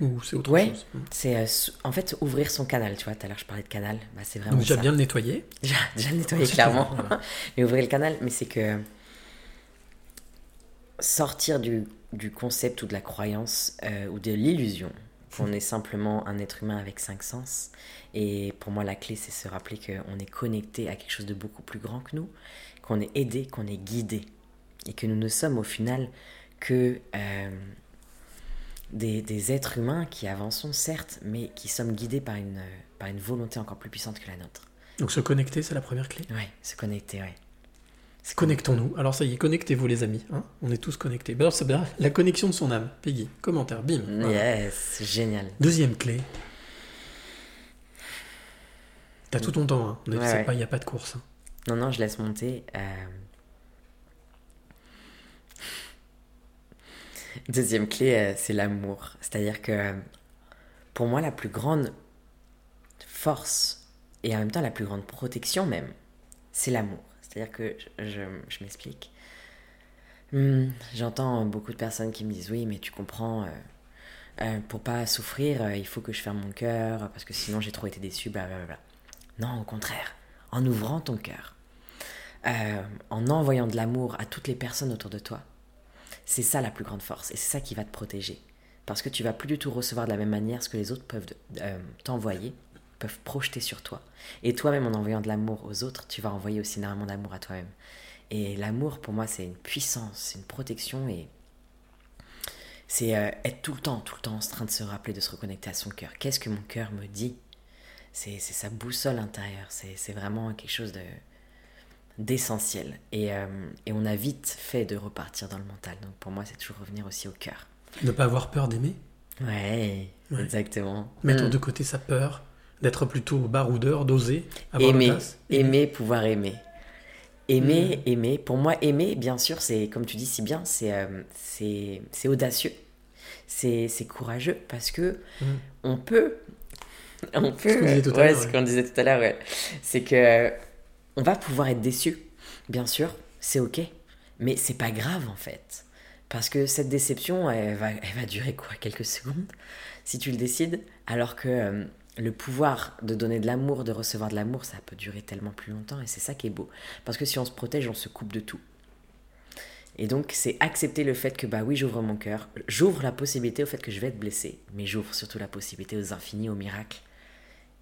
Ou c'est autre Ouais, chose c'est euh, en fait ouvrir son canal. Tu vois, tout à l'heure je parlais de canal, bah, c'est vraiment Donc déjà ça. bien le nettoyer. Déjà, déjà le nettoyer clairement. voilà. mais ouvrir le canal, mais c'est que sortir du, du concept ou de la croyance euh, ou de l'illusion qu'on est simplement un être humain avec cinq sens. Et pour moi, la clé, c'est se rappeler qu'on est connecté à quelque chose de beaucoup plus grand que nous, qu'on est aidé, qu'on est guidé. Et que nous ne sommes au final que euh, des, des êtres humains qui avançons, certes, mais qui sommes guidés par une, par une volonté encore plus puissante que la nôtre. Donc se connecter, c'est la première clé? Ouais, se connecter, ouais. Connectons-nous. Alors ça y est, connectez-vous les amis. hein. On est tous connectés. Ben alors c'est bien. La connexion de son âme. Peggy, commentaire, bim. Voilà. Yes, génial. Deuxième clé. T'as tout ton temps. Hein. Ouais, ouais. il n'y a pas de course. hein. Non, non, je laisse monter. euh. Deuxième clé, euh, c'est l'amour. C'est-à-dire que pour moi, la plus grande force et en même temps la plus grande protection même, c'est l'amour. C'est-à-dire que je, m'explique. Hmm, J'entends beaucoup de personnes qui me disent oui, mais tu comprends, euh, euh, pour pas souffrir, euh, il faut que je ferme mon cœur parce que sinon j'ai trop été déçu. Non, au contraire, en ouvrant ton cœur, euh, en envoyant de l'amour à toutes les personnes autour de toi, c'est ça la plus grande force et c'est ça qui va te protéger. Parce que tu vas plus du tout recevoir de la même manière ce que les autres peuvent euh, t'envoyer, peuvent projeter sur toi. Et toi-même, en envoyant de l'amour aux autres, tu vas envoyer aussi énormément d'amour à toi-même. Et l'amour, pour moi, c'est une puissance, c'est une protection et c'est euh, être tout le temps, tout le temps en train de se rappeler, de se reconnecter à son cœur. Qu'est-ce que mon cœur me dit? C'est sa boussole intérieure, c'est vraiment quelque chose de d'essentiel. Et, euh, et on a vite fait de repartir dans le mental. Donc pour moi, c'est toujours revenir aussi au cœur. Ne pas avoir peur d'aimer. Ouais, Ouais. exactement. Mettre Mm. de côté sa peur. D'être plutôt baroudeur, d'oser. avoir aimer, aimer, pouvoir aimer. Aimer, Mm. aimer. Pour moi, aimer, bien sûr, c'est, comme tu dis si bien, c'est, euh, c'est, c'est audacieux. C'est, c'est courageux parce que Mm. on peut. On peut. qu'on disait tout à ouais, l'heure, ce ouais. qu'on disait tout à l'heure, ouais. C'est que. On va pouvoir être déçu, bien sûr, c'est ok. Mais c'est pas grave en fait. Parce que cette déception, elle va, elle va durer quoi Quelques secondes, si tu le décides? Alors que euh, le pouvoir de donner de l'amour, de recevoir de l'amour, ça peut durer tellement plus longtemps. Et c'est ça qui est beau. Parce que si on se protège, on se coupe de tout. Et donc, c'est accepter le fait que, bah oui, j'ouvre mon cœur. J'ouvre la possibilité au fait que je vais être blessé. Mais j'ouvre surtout la possibilité aux infinis, aux miracles.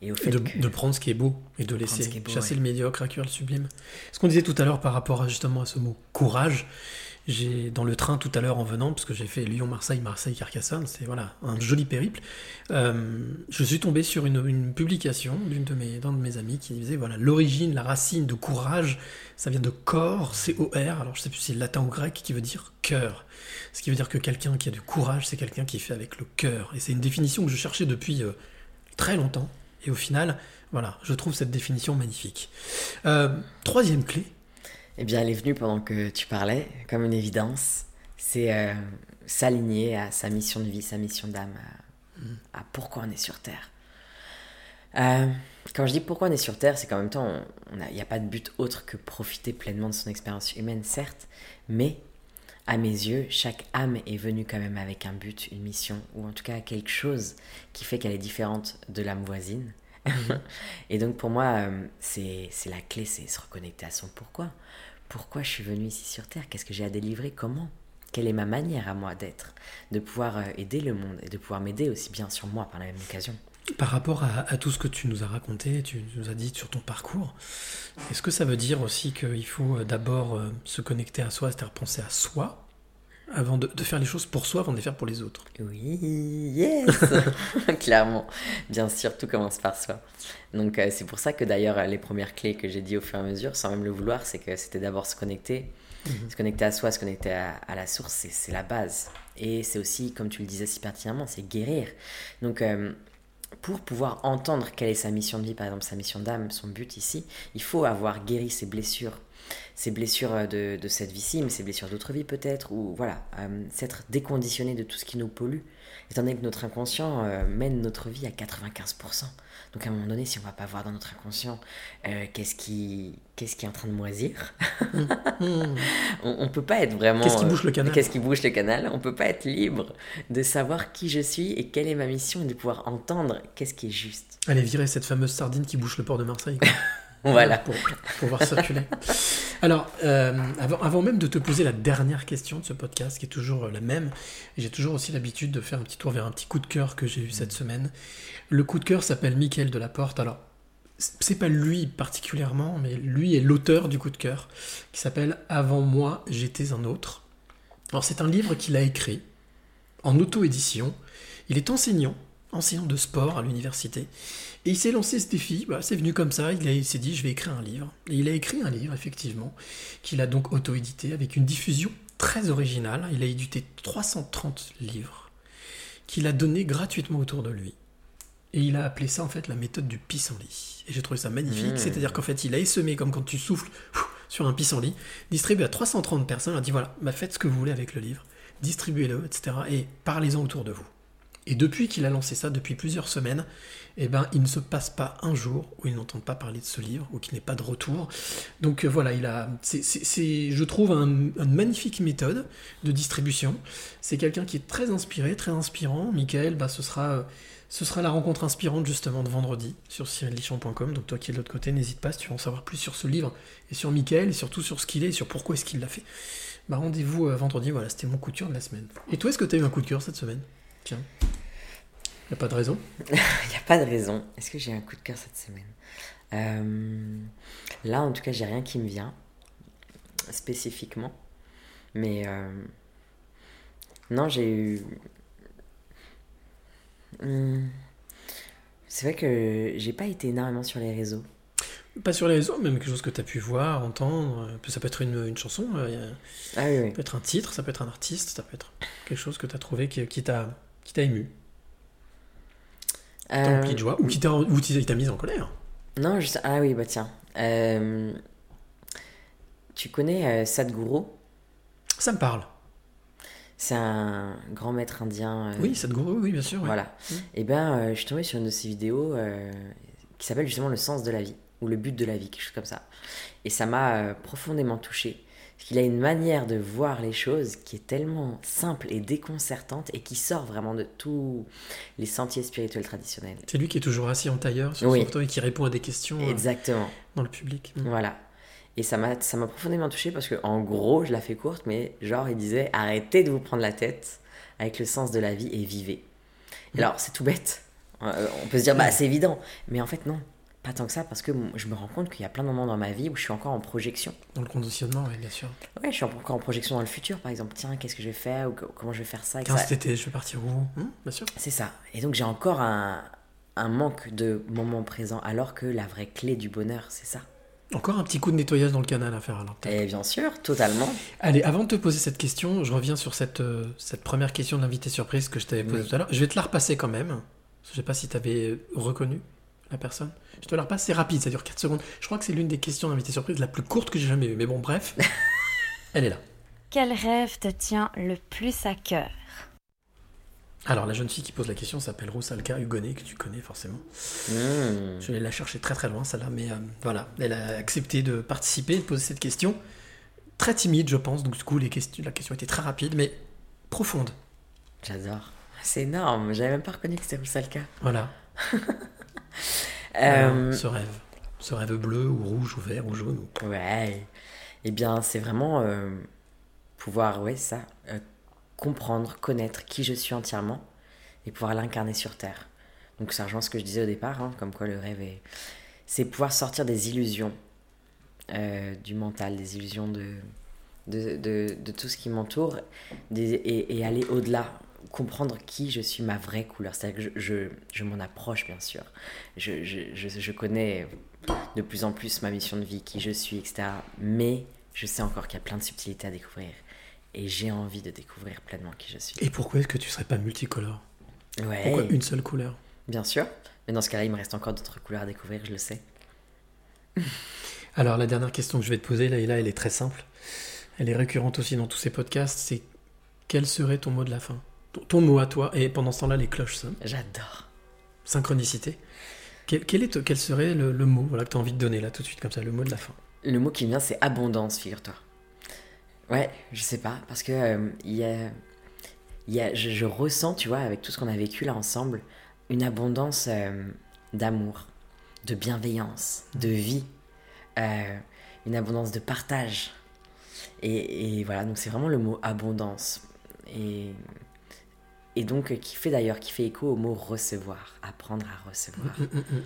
Et au fait de, que... de prendre ce qui est beau et de laisser beau, chasser ouais. le médiocre, accueillir le sublime. Ce qu'on disait tout à l'heure par rapport à, justement à ce mot courage, j'ai dans le train tout à l'heure en venant, parce que j'ai fait Lyon-Marseille, Marseille-Carcassonne, c'est voilà un joli périple. euh, je suis tombé sur une, une publication d'une de mes d'un de mes amis qui disait voilà l'origine, la racine de courage, ça vient de corps, C-O-R. Alors je sais plus si c'est latin ou grec qui veut dire cœur. Ce qui veut dire que quelqu'un qui a du courage, c'est quelqu'un qui fait avec le cœur. Et c'est une définition que je cherchais depuis euh, très longtemps. Et au final, voilà, je trouve cette définition magnifique. Euh, troisième clé. Eh bien, elle est venue pendant que tu parlais, comme une évidence. C'est euh, s'aligner à sa mission de vie, sa mission d'âme, à, à pourquoi on est sur Terre. Euh, quand je dis pourquoi on est sur Terre, c'est qu'en même temps, a- il n'y a pas de but autre que profiter pleinement de son expérience humaine, certes, mais à mes yeux, chaque âme est venue quand même avec un but, une mission, ou en tout cas quelque chose qui fait qu'elle est différente de l'âme voisine. Et donc pour moi, euh, c'est la clé, c'est se reconnecter à son pourquoi. Pourquoi je suis venu ici sur Terre? Qu'est-ce que j'ai à délivrer? Comment? Quelle est ma manière à moi d'être? De pouvoir euh, aider le monde et de pouvoir m'aider aussi bien sur moi par la même occasion. Par rapport à, à tout ce que tu nous as raconté, tu nous as dit sur ton parcours, est-ce que ça veut dire aussi qu'il faut euh, d'abord euh, se connecter à soi, c'est-à-dire penser à soi, avant de, de faire les choses pour soi, avant de les faire pour les autres? Oui, yes Clairement, bien sûr, tout commence par soi. Donc euh, c'est pour ça que d'ailleurs les premières clés que j'ai dit au fur et à mesure, sans même le vouloir, c'est que c'était d'abord se connecter, Mhm. se connecter à soi, se connecter à, à la source, c'est- c'est la base. Et c'est aussi, comme tu le disais si pertinemment, c'est guérir. Donc euh, pour pouvoir entendre quelle est sa mission de vie, par exemple sa mission d'âme, son but ici, il faut avoir guéri ses blessures. Ses blessures euh, de, cette vie-ci, mais ses blessures d'autres vies peut-être, ou voilà, euh, s'être déconditionné de tout ce qui nous pollue, étant donné que notre inconscient euh, mène notre vie à 95%. Donc à un moment donné, si on va pas voir dans notre inconscient euh, qu'est-ce qui, qu'est-ce qui est en train de moisir, on, on peut pas être vraiment. Qu'est-ce qui euh, bouge le canal? Qu'est-ce qui bouge le canal? On peut pas être libre de savoir qui je suis et quelle est ma mission et de pouvoir entendre qu'est-ce qui est juste. Allez, virer cette fameuse sardine qui bouche le port de Marseille. Voilà. Pour pouvoir circuler. Alors, euh, avant, avant même de te poser la dernière question de ce podcast, qui est toujours euh, la même, j'ai toujours aussi l'habitude de faire un petit tour vers un petit coup de cœur que j'ai eu cette semaine. Le coup de cœur s'appelle Mickaël Delaporte. Alors, c'est pas lui particulièrement, mais lui est l'auteur du coup de cœur, qui s'appelle Avant moi, j'étais un autre. Alors, c'est un livre qu'il a écrit en auto-édition. Il est enseignant, enseignant de sport à l'université. Et il s'est lancé ce défi, bah, c'est venu comme ça, il, s'est dit je vais écrire un livre. Et il a écrit un livre, effectivement, qu'il a donc auto-édité avec une diffusion très originale. Il a édité 330 livres qu'il a donné gratuitement autour de lui. Et il a appelé ça en fait la méthode du pissenlit. Et j'ai trouvé ça magnifique, Mmh. c'est-à-dire qu'en fait il a essemé comme quand tu souffles sur un pissenlit, distribué à 330 personnes, il a dit voilà, bah, faites ce que vous voulez avec le livre, distribuez-le, etc. Et parlez-en autour de vous. Et depuis qu'il a lancé ça, depuis plusieurs semaines, eh ben, il ne se passe pas un jour où il n'entend pas parler de ce livre, ou qu'il n'ait pas de retour. Donc euh, voilà, il a, c'est, je trouve, un- une magnifique méthode de distribution. C'est quelqu'un qui est très inspiré, très inspirant. Michael, bah, ce, sera, euh, ce sera la rencontre inspirante justement de vendredi sur cyrillichon.com. Donc toi qui es de l'autre côté, n'hésite pas si tu veux en savoir plus sur ce livre, et sur Michael, et surtout sur ce qu'il est, et sur pourquoi est-ce qu'il l'a fait. Bah, rendez-vous euh, vendredi, voilà, c'était mon coup de cœur de la semaine. Et toi, est-ce que tu as eu un coup de cœur cette semaine? Tiens. Y a pas de raison Il n'y a pas de raison. Est-ce que j'ai un coup de cœur cette semaine? Euh, Là, en tout cas, j'ai rien qui me vient spécifiquement. Mais euh, non, j'ai eu. Hmm. C'est vrai que j'ai pas été énormément sur les réseaux. Pas sur les réseaux, même quelque chose que tu as pu voir, entendre. euh, Ça peut être une, une chanson, euh, y a- Ah oui, oui. ça peut être un titre, ça peut être un artiste, ça peut être quelque chose que tu as trouvé qui, qui t'a qui t'a ému, Euh, de joie, ou qui t'a ou qui t'a mis en colère. Non, je... ah oui, bah tiens. Euh, Tu connais euh, Sadhguru? Ça me parle. C'est un grand maître indien. euh, Oui, Sadhguru, oui, bien sûr. Voilà. Mm. Et ben, euh, je suis tombé sur une de ses vidéos euh, qui s'appelle justement Le sens de la vie, ou Le but de la vie, quelque chose comme ça. Et ça m'a profondément touché. Parce qu'il a une manière de voir les choses qui est tellement simple et déconcertante et qui sort vraiment de tous les sentiers spirituels traditionnels. C'est lui qui est toujours assis en tailleur sur Oui. son fauteuil et qui répond à des questions euh, Exactement. dans le public. Mm. Voilà. Et ça m'a, profondément touché parce que, en gros, je la fais courte, mais genre, il disait arrêtez de vous prendre la tête avec le sens de la vie et vivez. Mm. alors, c'est tout bête. Euh, On peut se dire, bah, c'est évident. Mais en fait, non. Pas tant que ça parce que je me rends compte qu'il y a plein de moments dans ma vie où je suis encore en projection. Dans le conditionnement, oui, bien sûr. Ouais, je suis encore en projection dans le futur, par exemple. Tiens, qu'est-ce que je vais faire ou co- comment je vais faire ça, Tiens, cet été, je vais partir où? Hmm, Bien sûr. C'est ça. Et donc, j'ai encore un, un manque de moments présents alors que la vraie clé du bonheur, c'est ça. Encore un petit coup de nettoyage dans le canal à faire alors. Et bien sûr, totalement. Allez, avant de te poser cette question, je reviens sur cette, euh, cette première question de l'invité surprise que je t'avais posée Oui. tout à l'heure. Je vais te la repasser quand même. Je sais pas si tu avais reconnu la personne. Je te la repasse, c'est rapide, ça dure 4 secondes. Je crois que c'est l'une des questions d'invité surprise la plus courte que j'ai jamais eue. Mais bon, bref, elle est là. Quel rêve te tient le plus à cœur? Alors, la jeune fille qui pose la question s'appelle Rosalka Hugonet, que tu connais forcément. Mmh. Je vais la chercher très très loin, celle-là, mais euh, voilà, elle a accepté de participer, de poser cette question. Très timide, je pense, donc du coup, les questions, la question était très rapide, mais profonde. J'adore. C'est énorme, j'avais même pas reconnu que c'était Roussalka. Voilà. Euh, ce rêve. Ce rêve bleu ou rouge ou vert ou jaune. ou- Ouais. Eh bien, c'est vraiment euh, pouvoir, ouais, ça, euh, comprendre, connaître qui je suis entièrement et pouvoir l'incarner sur Terre. Donc, ça rejoint ce que je disais au départ, hein, comme quoi le rêve est. C'est pouvoir sortir des illusions euh, du mental, des illusions de, de, de, de tout ce qui m'entoure et aller au-delà. Comprendre qui je suis, ma vraie couleur. C'est-à-dire que je, je, je m'en approche, bien sûr. Je, je, je, je connais de plus en plus ma mission de vie, qui je suis, etc. Mais je sais encore qu'il y a plein de subtilités à découvrir. Et j'ai envie de découvrir pleinement qui je suis. Et pourquoi est-ce que tu serais pas multicolore? Ouais. Pourquoi une seule couleur? Bien sûr. Mais dans ce cas-là, il me reste encore d'autres couleurs à découvrir, je le sais. Alors, la dernière question que je vais te poser, là, et là, elle est très simple. Elle est récurrente aussi dans tous ces podcasts. C'est quel serait ton mot de la fin? Ton, mot à toi. Et pendant ce temps-là, les cloches sonnent. J'adore. Synchronicité. Quel, quel est, quel serait le, le mot voilà, que tu as envie de donner là tout de suite, comme ça, le mot de la fin? Le mot qui me vient, c'est abondance, figure-toi. Ouais, je sais pas, parce que euh, y a, y a, je, je ressens, tu vois, avec tout ce qu'on a vécu là ensemble, une abondance euh, d'amour, de bienveillance, de vie, euh, une abondance de partage. Et, et voilà, donc c'est vraiment le mot abondance. Et, et donc, euh, qui fait d'ailleurs, qui fait écho au mot recevoir, apprendre à recevoir. Mm, mm, mm.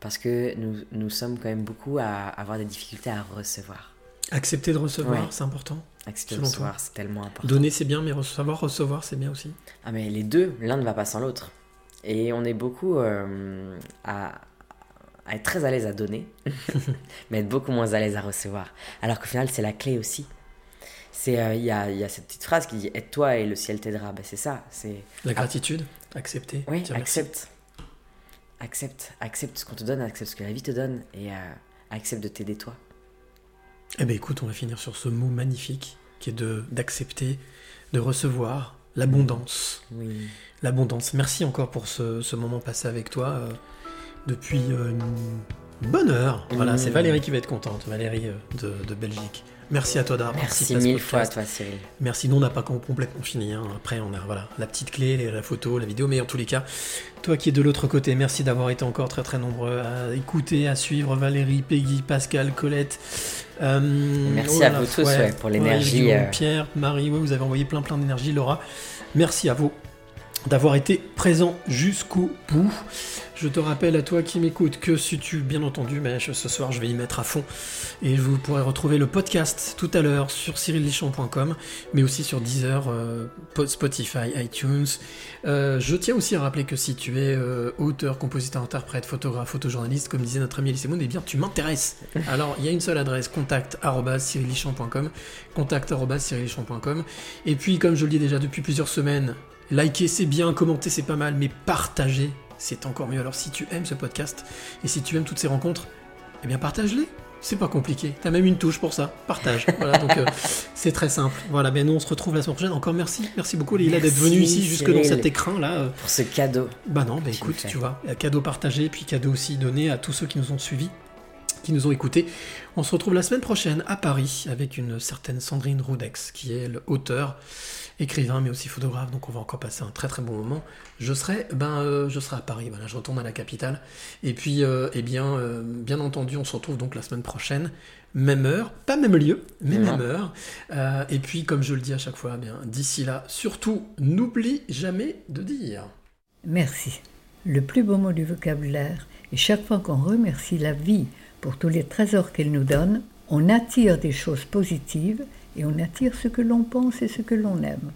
Parce que nous, nous sommes quand même beaucoup à avoir des difficultés à recevoir. Accepter de recevoir, Ouais. c'est important. Accepter de recevoir, c'est tellement important. Donner, c'est bien, mais re- savoir recevoir, c'est bien aussi. Ah mais les deux, l'un ne va pas sans l'autre. Et on est beaucoup euh, à, à être très à l'aise à donner, mais être beaucoup moins à l'aise à recevoir. Alors qu'au final, c'est la clé aussi. C'est euh, il y, a, y a cette petite phrase qui dit aide-toi et le ciel t'aidera. Ben, c'est ça. C'est La gratitude, accepter. oui, accepte. Accepte, accepte ce qu'on te donne, accepte ce que la vie te donne et euh, accepte de t'aider toi. Eh bien, écoute, on va finir sur ce mot magnifique qui est de d'accepter, de recevoir l'abondance. Oui. L'abondance. Merci encore pour ce, ce moment passé avec toi euh, depuis une bonne heure. Voilà, Mmh. c'est Valérie qui va être contente, Valérie de, de Belgique. Merci à toi d'avoir Merci participé mille fois à toi, Cyril. Merci, nous on n'a pas com- complètement fini. hein. Après, on a voilà, la petite clé, les- la photo, la vidéo, mais en tous les cas, toi qui es de l'autre côté, merci d'avoir été encore très très nombreux à écouter, à suivre Valérie, Peggy, Pascal, Colette. euh, Merci oh à vous tous, ouais, pour l'énergie, Guillaume, euh. Pierre, Marie, ouais, vous avez envoyé plein plein d'énergie, Laura. Merci à vous d'avoir été présent jusqu'au bout. Je te rappelle à toi qui m'écoute que si tu, bien entendu, mais ce soir je vais y mettre à fond et vous pourrez retrouver le podcast tout à l'heure sur cyrildeschamps.com, mais aussi sur Deezer, euh, Spotify, iTunes. Euh, je tiens aussi à rappeler que si tu es euh, auteur, compositeur, interprète, photographe, photojournaliste, comme disait notre ami Elise Moon, eh bien tu m'intéresses. Alors il y a une seule adresse, contact. Et puis comme je le dis déjà depuis plusieurs semaines, liker c'est bien, commenter c'est pas mal, mais partager c'est encore mieux. Alors si tu aimes ce podcast et si tu aimes toutes ces rencontres, eh bien partage-les. C'est pas compliqué. T'as même une touche pour ça. Partage. Voilà, donc euh, c'est très simple. Voilà, ben nous on se retrouve la semaine prochaine. Encore merci. Merci beaucoup Leïla d'être venue ici jusque dans cet écran là. euh. Pour ce cadeau. Bah non, bah Tu écoute, tu vois, cadeau partagé, puis cadeau aussi donné à tous ceux qui nous ont suivis, qui nous ont écoutés. On se retrouve la semaine prochaine à Paris avec une certaine Sandrine Roudex, qui est l'auteur, écrivain, mais aussi photographe, donc on va encore passer un très très bon moment. Je serai, ben, euh, je serai à Paris, voilà, je retourne à la capitale. Et puis, euh, eh bien, euh, bien entendu, on se retrouve donc la semaine prochaine, même heure, pas même lieu, mais même heure. Euh, et puis, comme je le dis à chaque fois, eh bien, d'ici là, surtout, n'oublie jamais de dire. Merci. Le plus beau mot du vocabulaire. Et chaque fois qu'on remercie la vie pour tous les trésors qu'elle nous donne, on attire des choses positives et on attire ce que l'on pense et ce que l'on aime.